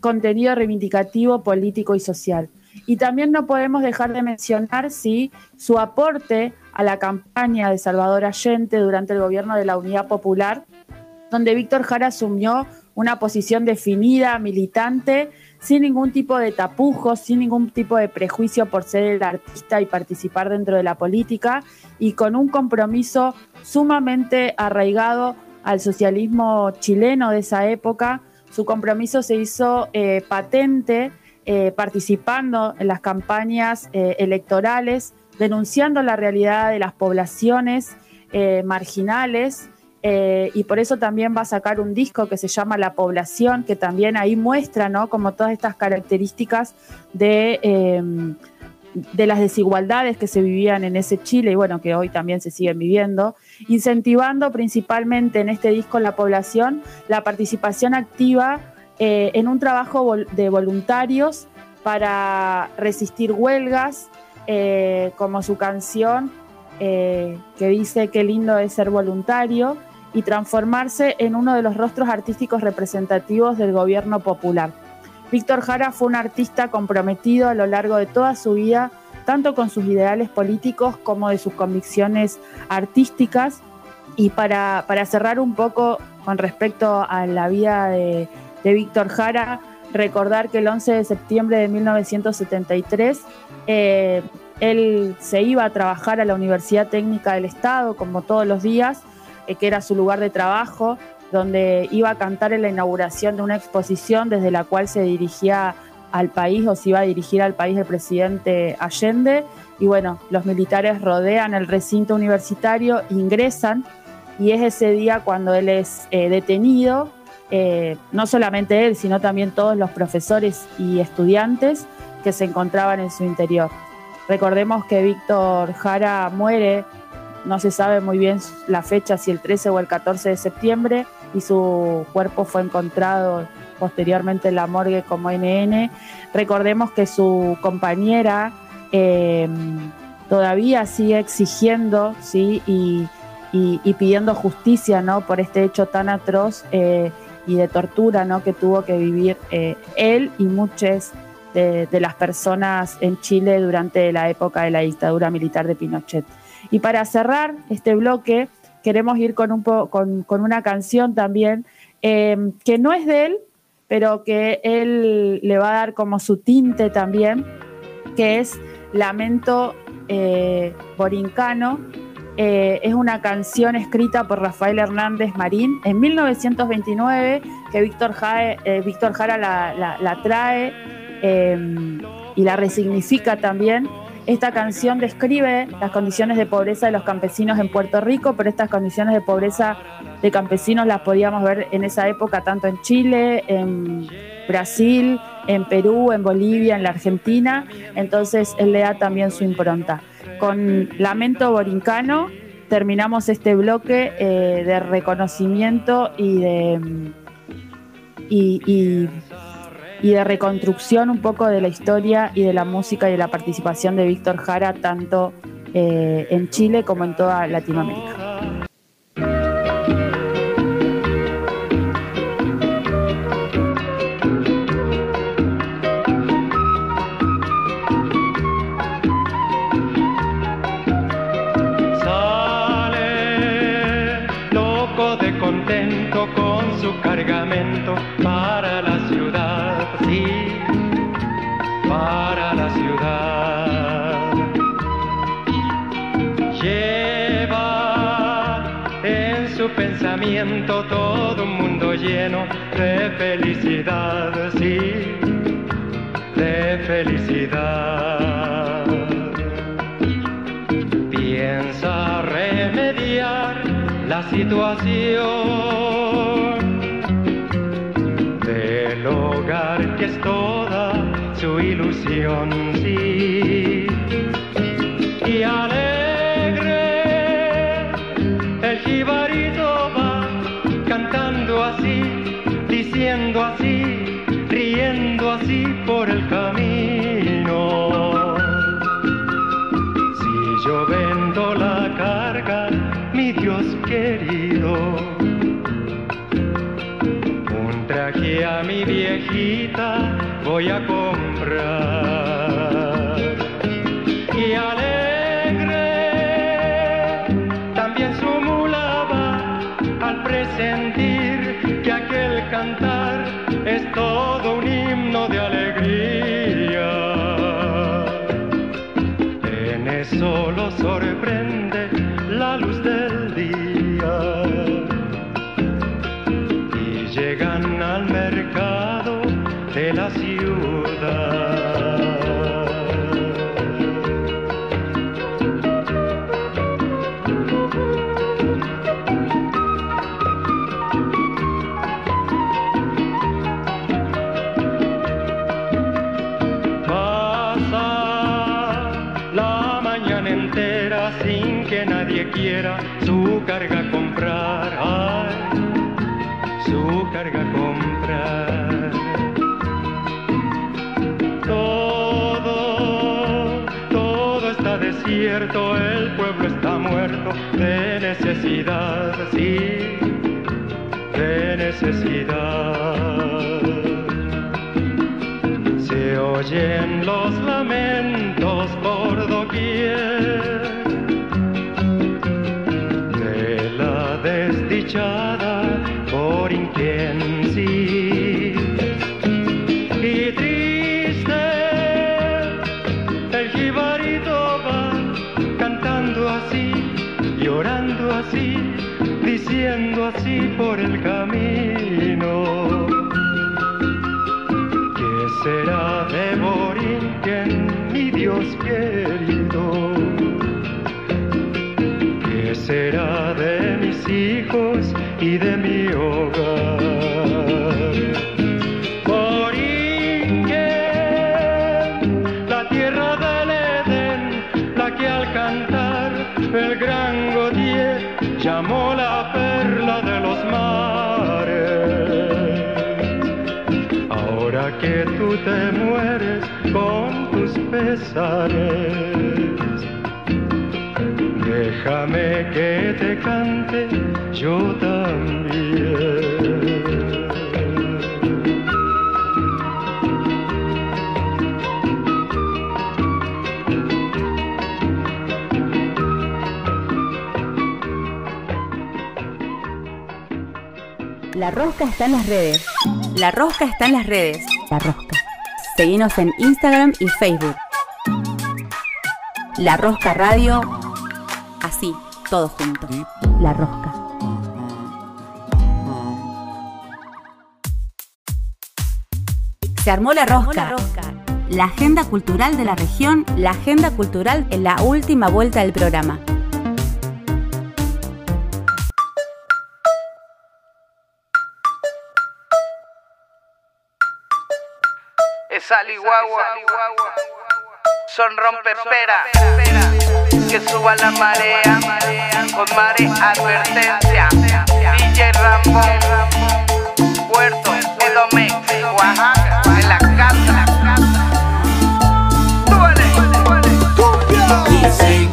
contenido reivindicativo, político y social. Y también no podemos dejar de mencionar sí, su aporte a la campaña de Salvador Allende durante el gobierno de la Unidad Popular, donde Víctor Jara asumió una posición definida, militante, sin ningún tipo de tapujos, sin ningún tipo de prejuicio por ser el artista y participar dentro de la política, y con un compromiso sumamente arraigado al socialismo chileno de esa época. Su compromiso se hizo eh, patente eh, participando en las campañas eh, electorales, denunciando la realidad de las poblaciones eh, marginales. y por eso también va a sacar un disco que se llama La Población, que también ahí muestra, ¿no? Como todas estas características de, de las desigualdades que se vivían en ese Chile y bueno, que hoy también se siguen viviendo, incentivando principalmente en este disco La Población la participación activa eh, en un trabajo de voluntarios para resistir huelgas, eh, como su canción eh, que dice qué lindo es ser voluntario y transformarse en uno de los rostros artísticos representativos del gobierno popular. Víctor Jara fue un artista comprometido a lo largo de toda su vida, tanto con sus ideales políticos como de sus convicciones artísticas. Y para, para cerrar un poco con respecto a la vida de, de Víctor Jara, recordar que el 11 de septiembre de 1973 eh, él se iba a trabajar a la Universidad Técnica del Estado, como todos los días, eh, que era su lugar de trabajo, donde iba a cantar en la inauguración de una exposición desde la cual se dirigía al país o se iba a dirigir al país el presidente Allende. Y bueno, los militares rodean el recinto universitario, ingresan y es ese día cuando él es eh, detenido no solamente él, sino también todos los profesores y estudiantes que se encontraban en su interior. Recordemos que Víctor Jara muere, no se sabe muy bien la fecha, si el 13 o el 14 de septiembre, y su cuerpo fue encontrado posteriormente en la morgue como NN. Recordemos que su compañera eh, todavía sigue exigiendo ¿sí? y, pidiendo justicia ¿no? por este hecho tan atroz. Eh, y de tortura ¿no? que tuvo que vivir eh, él y muchas de, las personas en Chile durante la época de la dictadura militar de Pinochet. Y para cerrar este bloque, queremos ir con, un con, una canción también em, que no es de él, pero que él le va a dar como su tinte también, que es Lamento eh, Borincano, eh, es una canción escrita por Rafael Hernández Marín en 1929, que Víctor, eh, Víctor Jara la, trae em, y la resignifica también. Esta canción describe las condiciones de pobreza de los campesinos en Puerto Rico, pero estas condiciones de pobreza de campesinos las podíamos ver en esa época tanto en Chile, en Brasil, en Perú, en Bolivia, en la Argentina. Entonces él le da también su impronta con Lamento Borincano terminamos este bloque eh, de reconocimiento y de, y, de reconstrucción un poco de la historia y de la música y de la participación de Víctor Jara tanto eh, en Chile como en toda Latinoamérica. Pensamiento todo un mundo lleno de felicidad, sí, de felicidad. Piensa remediar la situación que es toda su ilusión, sí. Y alegre por el camino. Si yo vendo la carga, mi Dios querido, un traje a mi viejita voy a comprar. El pueblo está muerto de necesidad, sí, de necesidad. Se oyen los lamentos por doquier de la desdichada por inquien te mueres con tus pesares, déjame que te cante yo también. La rosca está en las redes. La rosca está en las redes. Seguinos en Instagram y Facebook. La Rosca Radio. Así, todo junto. La Rosca. Se armó la rosca. La agenda cultural de la región, la agenda cultural en la última vuelta del programa. Es Alihuahua, son rompepera, que suba la marea, con mare advertencia, DJ Rambón, Puerto, Edomex, Oaxaca, en la casa, Dicen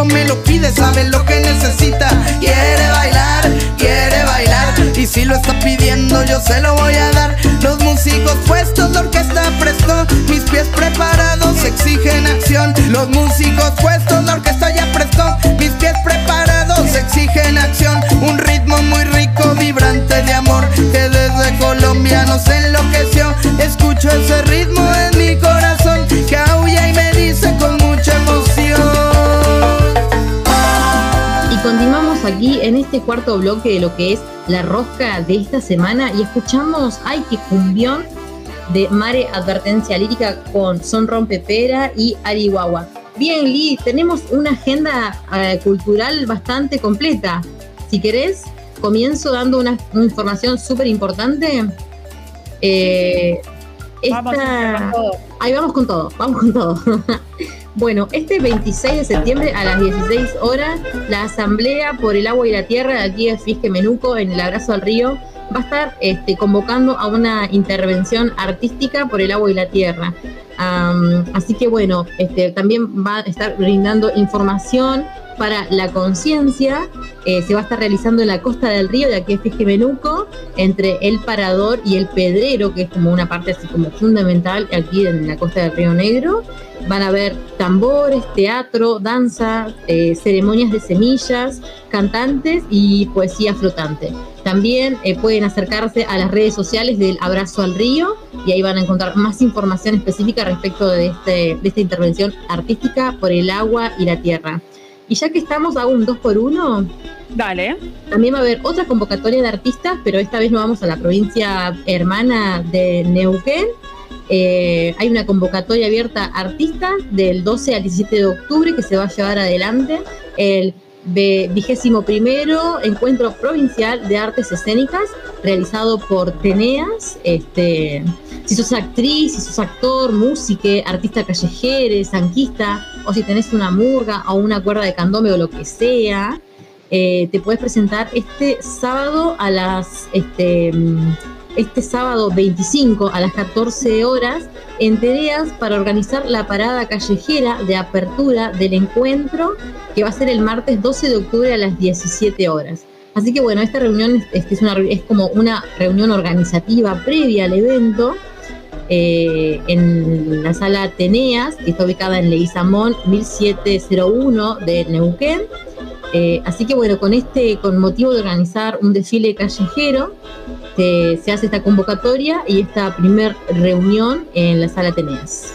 cuerpo me lo pide, sabe lo que necesita. Quiere bailar, quiere bailar. Y si lo está pidiendo, yo se lo voy a dar. Los músicos puestos, la orquesta prestó. Mis pies preparados exigen acción. Los músicos puestos, la orquesta ya prestó. Mis pies preparados exigen acción. Un ritmo muy rico, vibrante de amor. Que desde Colombia nos enloqueció. Escucho ese ritmo en mi corazón. Aquí en este cuarto bloque de lo que es la rosca de esta semana y escuchamos Ay, que cumbión de Mare Advertencia Lírica con Son Rompepera y Arihuahua. Bien, Lee, tenemos una agenda eh, cultural bastante completa. Si querés, comienzo dando una, una información súper importante. Eh, esta-. Ahí vamos con todo, vamos con todo. bueno, este 26 de septiembre a las 16 horas, la Asamblea por el Agua y la Tierra de aquí de Fisque Menuco, en el Abrazo al Río, va a estar este, convocando a una intervención artística por el agua y la tierra. Así que bueno, este, también va a estar brindando información para la conciencia. Eh, se va a estar realizando en la costa del río de aquí de Fisque Menuco, entre el Parador y el Pedrero, que es como una parte así como fundamental aquí en la costa del Río Negro. Van a haber tambores, teatro, danza, eh, ceremonias de semillas, cantantes y poesía flotante. También eh, pueden acercarse a las redes sociales del Abrazo al Río y ahí van a encontrar más información específica respecto de, este, de esta intervención artística por el agua y la tierra. Y ya que estamos, hago un 2 por 1 Dale. También va a haber otra convocatoria de artistas, pero esta vez nos vamos a la provincia hermana de Neuquén. Eh, hay una convocatoria abierta a artistas del 12 al 17 de octubre que se va a llevar adelante el vigésimo primero encuentro provincial de artes escénicas realizado por Teneas. Este, si sos actriz, si sos actor, música, artista callejero, sanquista, o si tenés una murga o una cuerda de candombe o lo que sea, eh, te puedes presentar este sábado a las este, este sábado 25 a las 14 horas en Tereas para organizar la parada callejera de apertura del encuentro que va a ser el martes 12 de octubre a las 17 horas. Así que bueno, esta reunión es como una reunión organizativa previa al evento eh, en la sala Ateneas, que está ubicada en Leguizamón 1701 de Neuquén. Eh, así que bueno, con este, con motivo de organizar un desfile callejero, se, se hace esta convocatoria y esta primer reunión en la sala Ateneas.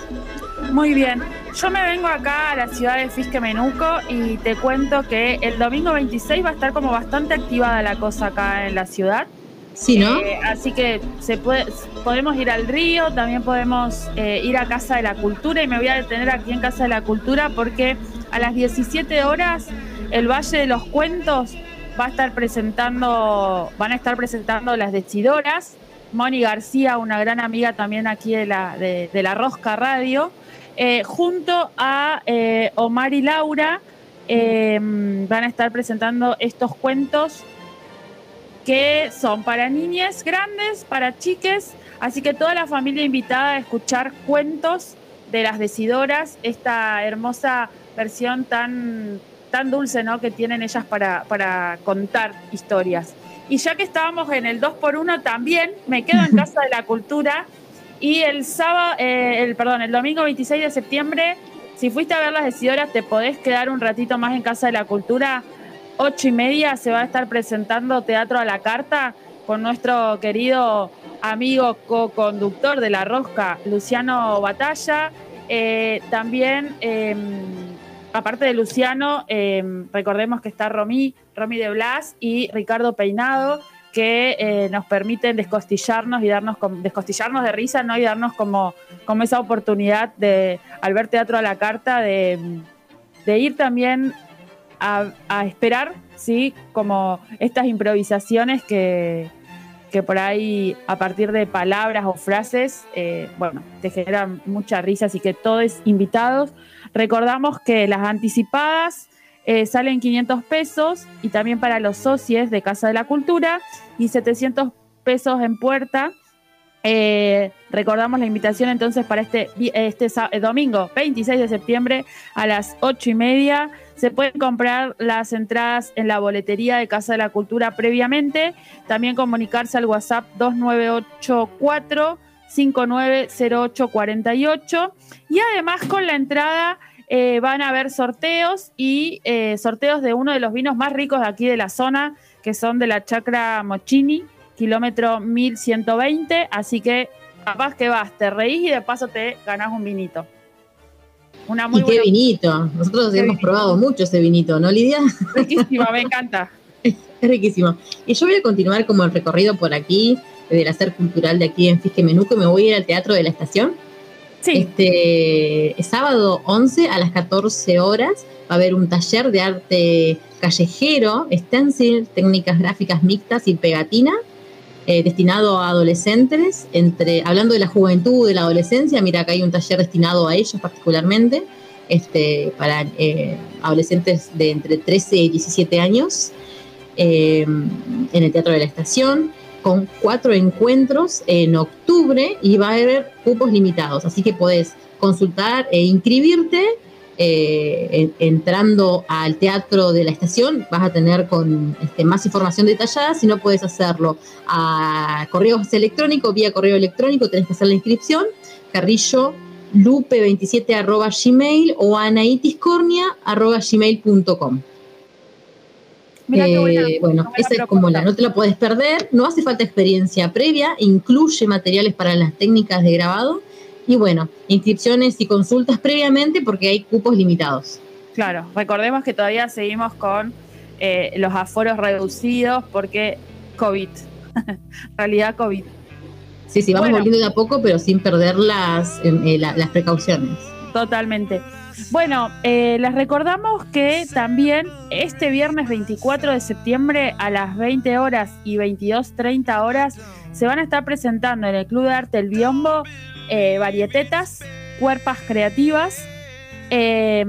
Muy bien. Yo me vengo acá a la ciudad de Fisque Menuco y te cuento que el domingo 26 va a estar como bastante activada la cosa acá en la ciudad. Sí, ¿no? Eh, así que se puede, podemos ir al río, también podemos eh, ir a Casa de la Cultura y me voy a detener aquí en Casa de la Cultura porque a las 17 horas el Valle de los Cuentos va a estar presentando, van a estar presentando las decidoras. Moni García, una gran amiga también aquí de la, de, la Rosca Radio, eh, junto a eh, Omar y Laura, eh, van a estar presentando estos cuentos que son para niñas grandes, para chiques, así que toda la familia invitada a escuchar cuentos de las decidoras, esta hermosa versión tan, tan dulce ¿no? que tienen ellas para, para contar historias. Y ya que estábamos en el 2x1 también, me quedo en Casa de la Cultura y el sábado, eh, el, perdón, el domingo 26 de septiembre, si fuiste a ver las decidoras, te podés quedar un ratito más en Casa de la Cultura ocho y media se va a estar presentando Teatro a la Carta con nuestro querido amigo co-conductor de La Rosca, Luciano Batalla. Eh, también, eh, aparte de Luciano, eh, recordemos que está Romy, de Blas y Ricardo Peinado, que eh, nos permiten descostillarnos y darnos descostillarnos de risa, ¿no? Y darnos como, como esa oportunidad de, al ver teatro a la carta, de, ir también a, a esperar, ¿sí? Como estas improvisaciones que, que por ahí, a partir de palabras o frases, eh, bueno, te generan mucha risa, así que todos invitados. Recordamos que las anticipadas eh, salen 500 pesos y también para los socios de Casa de la Cultura y 700 pesos en puerta. Eh, recordamos la invitación entonces para este, vi- este eh, domingo 26 de septiembre a las 8 y media. Se pueden comprar las entradas en la boletería de Casa de la Cultura previamente. También comunicarse al WhatsApp 2984 590848. Y además con la entrada eh, van a haber sorteos y eh, sorteos de uno de los vinos más ricos de aquí de la zona, que son de la Chacra Mochini, kilómetro 1120. Así que capaz que vas, te reís y de paso te ganás un vinito. Una muy y qué buena- vinito. Nosotros Qué hemos vinito. probado mucho ese vinito, ¿no, Lidia? Riquísima, me encanta. Es riquísimo. Y yo voy a continuar como el recorrido por aquí, del hacer cultural de aquí en Fisque Menuco, y me voy a ir al Teatro de la Estación. Sí. Este sábado 11 a las 14 horas va a haber un taller de arte callejero, stencil, técnicas gráficas mixtas y pegatina. eh, destinado a adolescentes, entre, hablando de la juventud, de la adolescencia, mira acá hay un taller destinado a ellos particularmente, este, para eh, adolescentes de entre 13 y 17 años, eh, en el Teatro de la Estación, con cuatro encuentros en octubre y va a haber cupos limitados, así que podés consultar e inscribirte eh, en- entrando al teatro de la estación. Vas a tener con este, más información detallada, si no puedes hacerlo a correos electrónicos, vía correo electrónico tenés que hacer la inscripción, carrillo lupe27 arroba gmail o anaitiscornia arroba gmail.com. Mirá qué buena- Eh, bueno, buena esa es como la, no te la puedes perder, no hace falta experiencia previa, incluye materiales para las técnicas de grabado y bueno, inscripciones y consultas previamente porque hay cupos limitados. Claro, recordemos que todavía seguimos con eh, los aforos reducidos porque COVID. Realidad COVID. Sí, sí, vamos Bueno. volviendo de a poco, pero sin perder las, eh, eh, la- las precauciones. Totalmente. Bueno, eh, les recordamos que también este viernes 24 de septiembre a las 20 horas y 22.30 horas se van a estar presentando en el Club de Arte El Biombo eh, varietetas, cuerpas creativas. eh,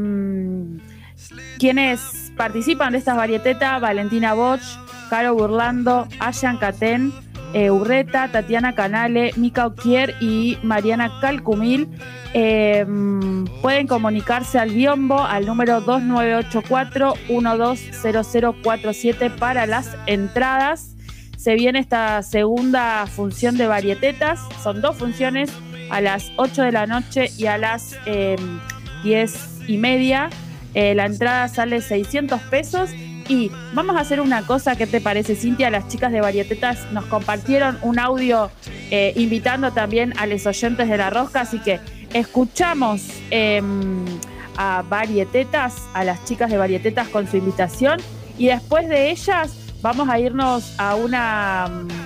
quienes participan de estas varietetas, Valentina Bosch, Caro Burlando, Ayan Catén, eh, Urreta, Tatiana Canale, Mica Oquier y Mariana Calcumil. Eh, pueden comunicarse al biombo al número 2984-120047 para las entradas. Se viene esta segunda función de varietetas. Son dos funciones a las 8 de la noche y a las eh, 10 y media. Eh, la entrada sale 600 pesos. Y vamos a hacer una cosa, ¿qué te parece, Cintia? Las chicas de Varietetas nos compartieron un audio eh, invitando también a los oyentes de la rosca, así que escuchamos eh, a Varietetas, a las chicas de Varietetas con su invitación, y después de ellas vamos a irnos a una mm,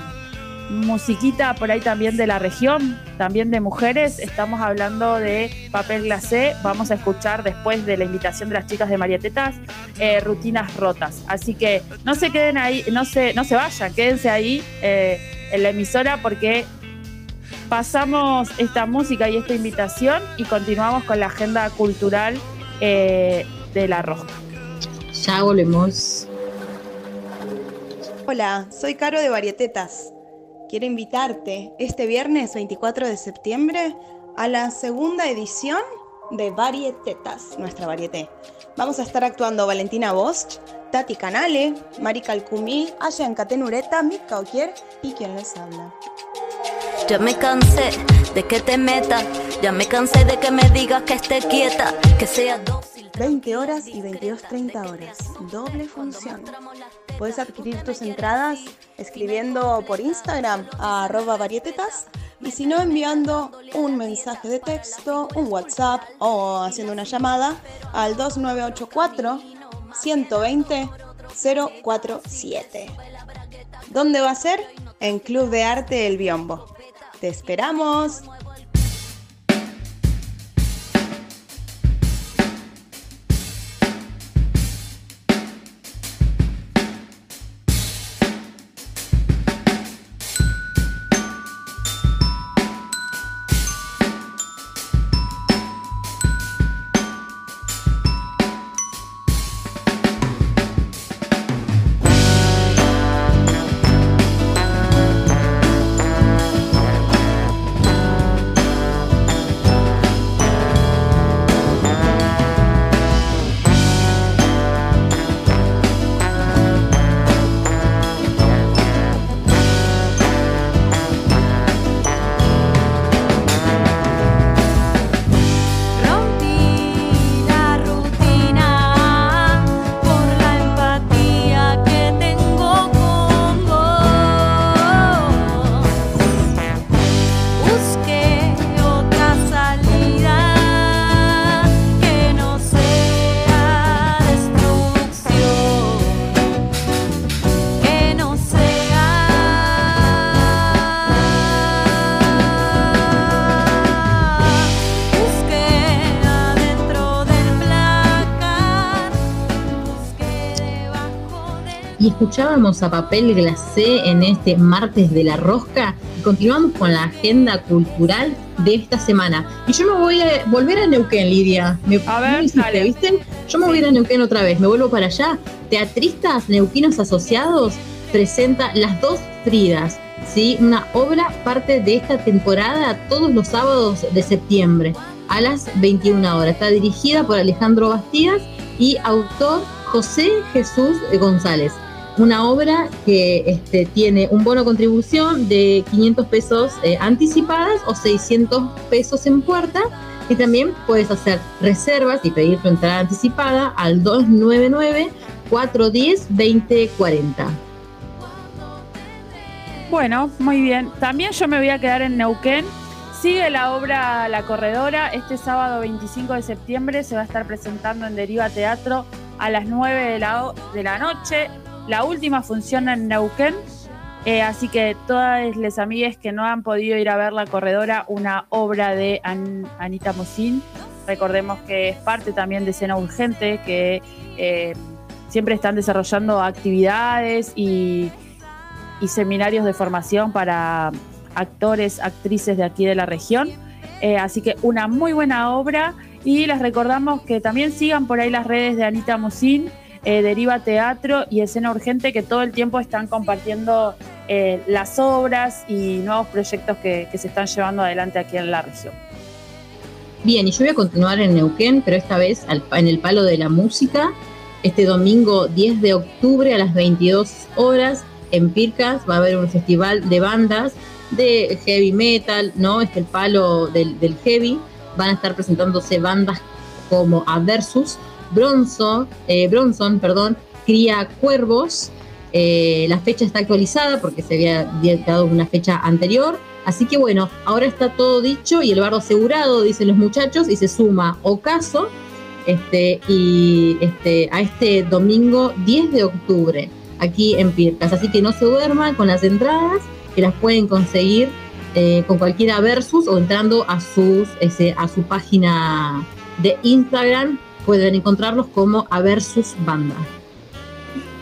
musiquita por ahí también de la región, también de mujeres. Estamos hablando de papel glacé. Vamos a escuchar después de la invitación de las chicas de Marietetas eh, rutinas rotas. Así que no se queden ahí, no se, no se vayan, quédense ahí eh, en la emisora porque pasamos esta música y esta invitación y continuamos con la agenda cultural eh, de la rosca. Ya volvemos. Hola, soy Caro de Varietetas. Quiero invitarte este viernes 24 de septiembre a la segunda edición de Varietetas, nuestra varieté. Vamos a estar actuando Valentina Bosch, Tati Canale, Mari Calcumí, Ayan Catenureta, Mika Oquier y quien les habla. Ya me cansé de que te metas, ya me cansé de que me digas que esté quieta, que sea dócil. 20 horas y 22.30 horas, doble función. Puedes adquirir tus entradas escribiendo por Instagram a arroba varietetas y si no enviando un mensaje de texto, un WhatsApp o haciendo una llamada al 2984 120 047. ¿Dónde va a ser? En Club de Arte El Biombo. ¡Te esperamos! Escuchábamos a Papel Glacé en este martes de la rosca y continuamos con la agenda cultural de esta semana. Y yo me voy a volver a Neuquén, Lidia. Me, a ver, ¿viste? Yo me voy a ir a Neuquén otra vez, me vuelvo para allá. Teatristas Neuquinos Asociados presenta Las Dos Fridas, ¿sí? una obra parte de esta temporada todos los sábados de septiembre a las 21 horas. Está dirigida por Alejandro Bastías y autor José Jesús González. Una obra que este, tiene un bono contribución de 500 pesos eh, anticipadas o 600 pesos en puerta. Y también puedes hacer reservas y pedir tu entrada anticipada al 299-410-2040. Bueno, muy bien. También yo me voy a quedar en Neuquén. Sigue la obra La Corredora. Este sábado 25 de septiembre se va a estar presentando en Deriva Teatro a las 9 de la, de la noche. La última función en Neuquén. Eh, así que todas las amigas que no han podido ir a ver La Corredora, una obra de Anita Mosín. Recordemos que es parte también de Escena Urgente, que eh, siempre están desarrollando actividades y, y seminarios de formación para actores, actrices de aquí de la región. Eh, así que una muy buena obra y les recordamos que también sigan por ahí las redes de Anita Musín, eh, Deriva Teatro y Escena Urgente que todo el tiempo están compartiendo eh, las obras y nuevos proyectos que, se están llevando adelante aquí en la región. Bien, y yo voy a continuar en Neuquén, pero esta vez en el palo de la música. Este domingo 10 de octubre a las 22 horas en Pircas va a haber un festival de bandas de heavy metal, ¿no? Este el palo del, del heavy. Van a estar presentándose bandas como Aversus, Bronson, eh, Bronson, perdón, Cría Cuervos. Eh, la fecha está actualizada porque se había dado una fecha anterior. Así que bueno, ahora está todo dicho y el bardo asegurado, dicen los muchachos, y se suma Ocaso este, y este, a este domingo 10 de octubre aquí en Pircas. Así que no se duerman con las entradas, que las pueden conseguir eh, con cualquiera versus o entrando a, sus, ese, a su página de Instagram. Pueden encontrarlos como a versus banda.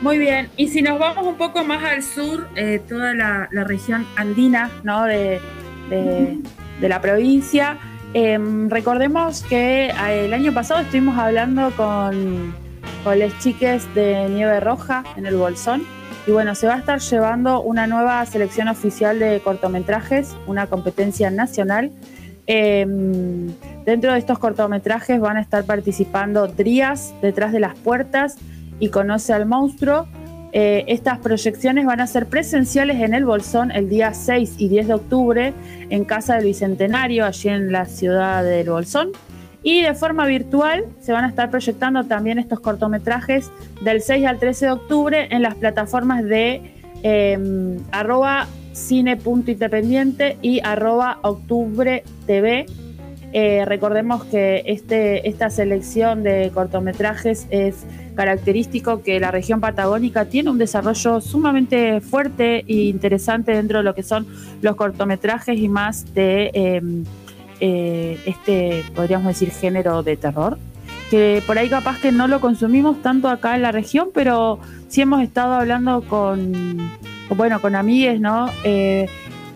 Muy bien, y si nos vamos un poco más al sur, eh, toda la, la región andina ¿no? de, de- de la provincia, em, recordemos que eh, el año pasado estuvimos hablando con, con las chiques de Nieve Roja en el Bolsón, y bueno, se va a estar llevando una nueva selección oficial de cortometrajes, una competencia nacional. Em, dentro de estos cortometrajes van a estar participando Drías, Detrás de las Puertas, y Conoce al Monstruo. Eh, estas proyecciones van a ser presenciales en el Bolsón el día 6 y 10 de octubre en Casa del Bicentenario, allí en la ciudad del Bolsón. Y de forma virtual se van a estar proyectando también estos cortometrajes del 6 al 13 de octubre en las plataformas de eh, arroba cine.independiente y arroba octubre TV. Eh, recordemos que este, esta selección de cortometrajes es característico que la región patagónica tiene un desarrollo sumamente fuerte e interesante dentro de lo que son los cortometrajes y más de eh, eh, este, podríamos decir, género de terror. Que por ahí capaz que no lo consumimos tanto acá en la región, pero sí hemos estado hablando con, bueno, con amigues, ¿no? Eh,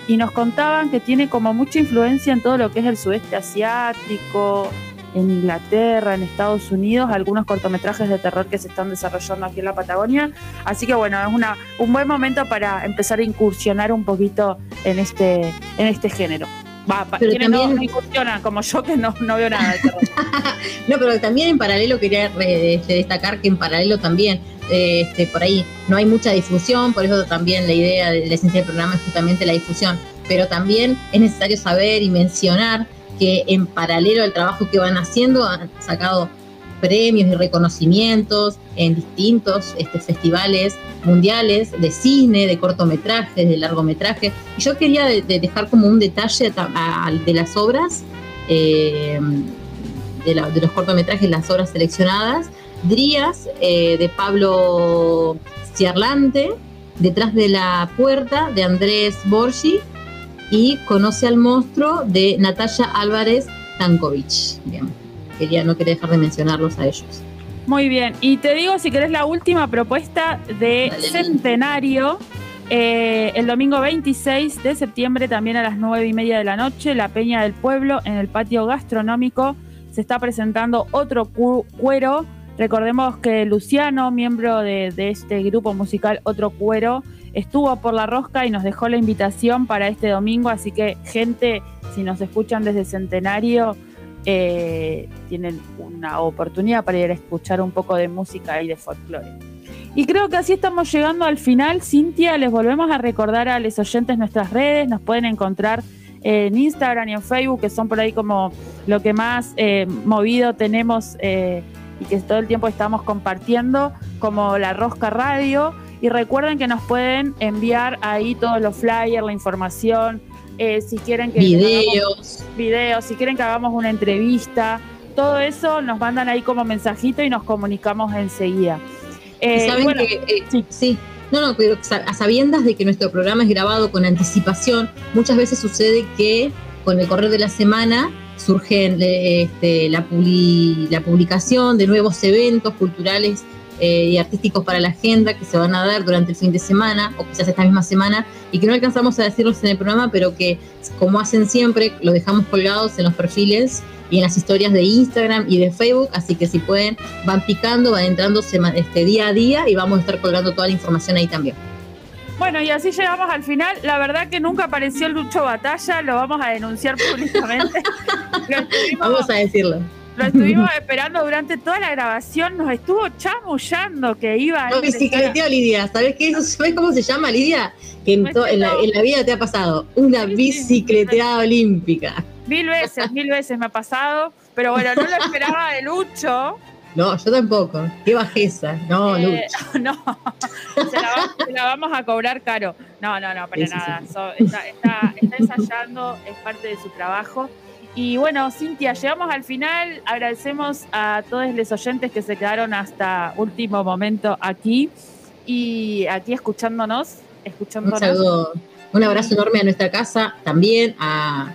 y nos contaban que tiene como mucha influencia en todo lo que es el sudeste asiático, en Inglaterra, en Estados Unidos, algunos cortometrajes de terror que se están desarrollando aquí en la Patagonia. Así que bueno, es una, un buen momento para empezar a incursionar un poquito en este, en este género. Va, Pero quienes no- también- no incursionan, como yo que no, no veo nada de terror. No, pero también en paralelo quería este, destacar que en paralelo también, eh, este, por ahí no hay mucha difusión, por eso también la idea de la esencia del programa es justamente la difusión, pero también es necesario saber y mencionar que en paralelo al trabajo que van haciendo han sacado premios y reconocimientos en distintos este, festivales mundiales de cine, de cortometrajes, de largometraje. Y yo quería de- de dejar como un detalle ta- a- a- de las obras, eh, de, la- de los cortometrajes, las obras seleccionadas. Drías, eh, de Pablo Ciarlante, Detrás de la puerta, de Andrés Borgi, y Conoce al monstruo, de Natalia Álvarez Tankovic. Bien, quería, no quería dejar de mencionarlos a ellos. Muy bien, y te digo si querés la última propuesta de Centenario. Eh, el domingo 26 de septiembre, también a las 9 y media de la noche, la Peña del Pueblo, en el patio gastronómico, se está presentando otro cu- cuero. Recordemos que Luciano, miembro de, este grupo musical Otro Cuero, estuvo por la rosca y nos dejó la invitación para este domingo, así que gente, si nos escuchan desde Centenario, eh, tienen una oportunidad para ir a escuchar un poco de música y de folclore. Y creo que así estamos llegando al final. Cintia, les volvemos a recordar a los oyentes nuestras redes. Nos pueden encontrar en Instagram y en Facebook, que son por ahí como lo que más eh, movido tenemos eh, y que todo el tiempo estamos compartiendo, como La Rosca Radio. Y recuerden que nos pueden enviar ahí todos los flyers, la información, eh, si quieren que Videos. videos, si quieren que hagamos una entrevista, todo eso nos mandan ahí como mensajito y nos comunicamos enseguida. Eh, saben bueno, que, eh, sí. No, no, pero a sabiendas de que nuestro programa es grabado con anticipación, muchas veces sucede que con el correr de la semana surgen eh, este, la, publi- la publicación de nuevos eventos culturales eh, y artísticos para la agenda que se van a dar durante el fin de semana o quizás esta misma semana y que no alcanzamos a decirlos en el programa, pero que como hacen siempre, lo dejamos colgados en los perfiles y en las historias de Instagram y de Facebook, así que si pueden, van picando, van entrando este, día a día y vamos a estar colgando toda la información ahí también. Bueno, y así llegamos al final. La verdad que nunca apareció Lucho Batalla, lo vamos a denunciar públicamente. Vamos a decirlo. lo estuvimos esperando durante toda la grabación, nos estuvo chamullando que iba a No, bicicleteo, Lidia. ¿Sabes qué? ¿Sabes cómo se llama, Lidia? Que en, en la, en la vida te ha pasado una bicicleteada olímpica. Mil veces, mil veces me ha pasado, pero bueno, no lo esperaba de Lucho. No, yo tampoco. Qué bajeza. No, Eh, no, se la, va- se la vamos a cobrar caro. No, no, no, para Sí, nada. sí. So- está, está- está ensayando, es parte de su trabajo. Y bueno, Cintia, llegamos al final. Agradecemos a todos los oyentes que se quedaron hasta último momento aquí y aquí escuchándonos. Un escuchándonos. saludo, un abrazo enorme a nuestra casa, también a,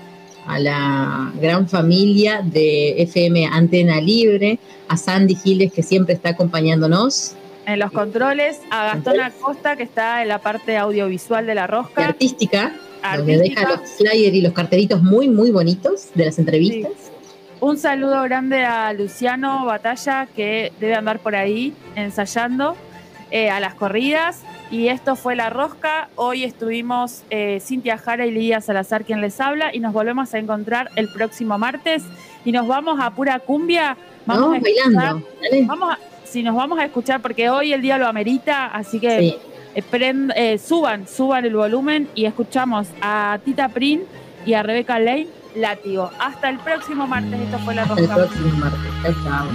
a la gran familia de FM Antena Libre, a Sandy Giles que siempre está acompañándonos, En los controles, a Gastón Acosta, que está en la parte audiovisual de la y rosca. artística, donde deja los flyers y los cartelitos muy, muy bonitos de las entrevistas. Un saludo grande a Luciano Batalla, que debe andar por ahí ensayando eh, a las corridas. Y esto fue La Rosca. Hoy estuvimos eh, Cintia Jara y Lidia Salazar quien les habla. Y nos volvemos a encontrar el próximo martes. Y nos vamos a pura cumbia. Vamos a escuchar- bailando, dale. Vamos a, si nos vamos a escuchar, porque hoy el día lo amerita. Así que Sí. eh, prend- eh, suban, suban el volumen y escuchamos a Tita Prin y a Rebeca Lane, Látigo. Hasta el próximo martes. Esto fue La Hasta el Rosca. próximo martes. Chao,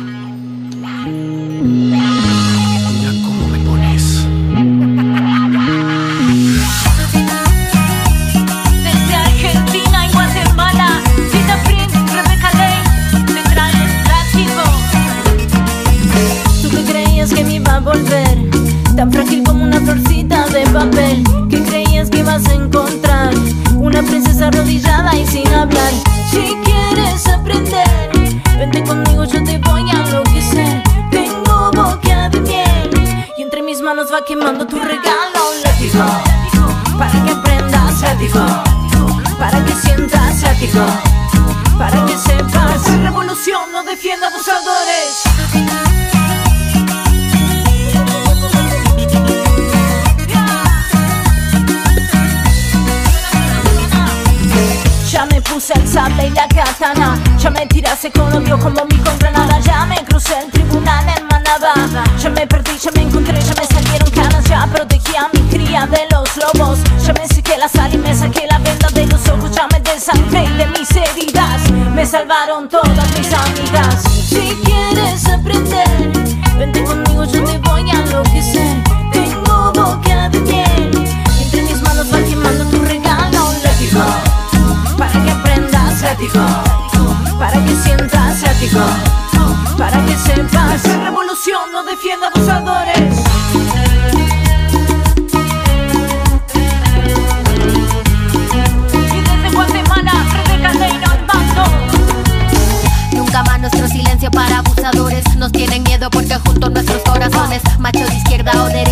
para que sepas. La revolución no defiende abusadores. Ya me puse el sable y la katana Ya me tirase con odio como Me salvaron todas mis amigas. Si quieres aprender Vente conmigo, yo te voy a enloquecer. Tengo boca de miel y Entre mis manos va quemando tu regalo. Látigo para que aprendas látigo, para que sientas látigo, para que sepas. La revolución no defiende junto nuestros corazones, macho de izquierda o derecha,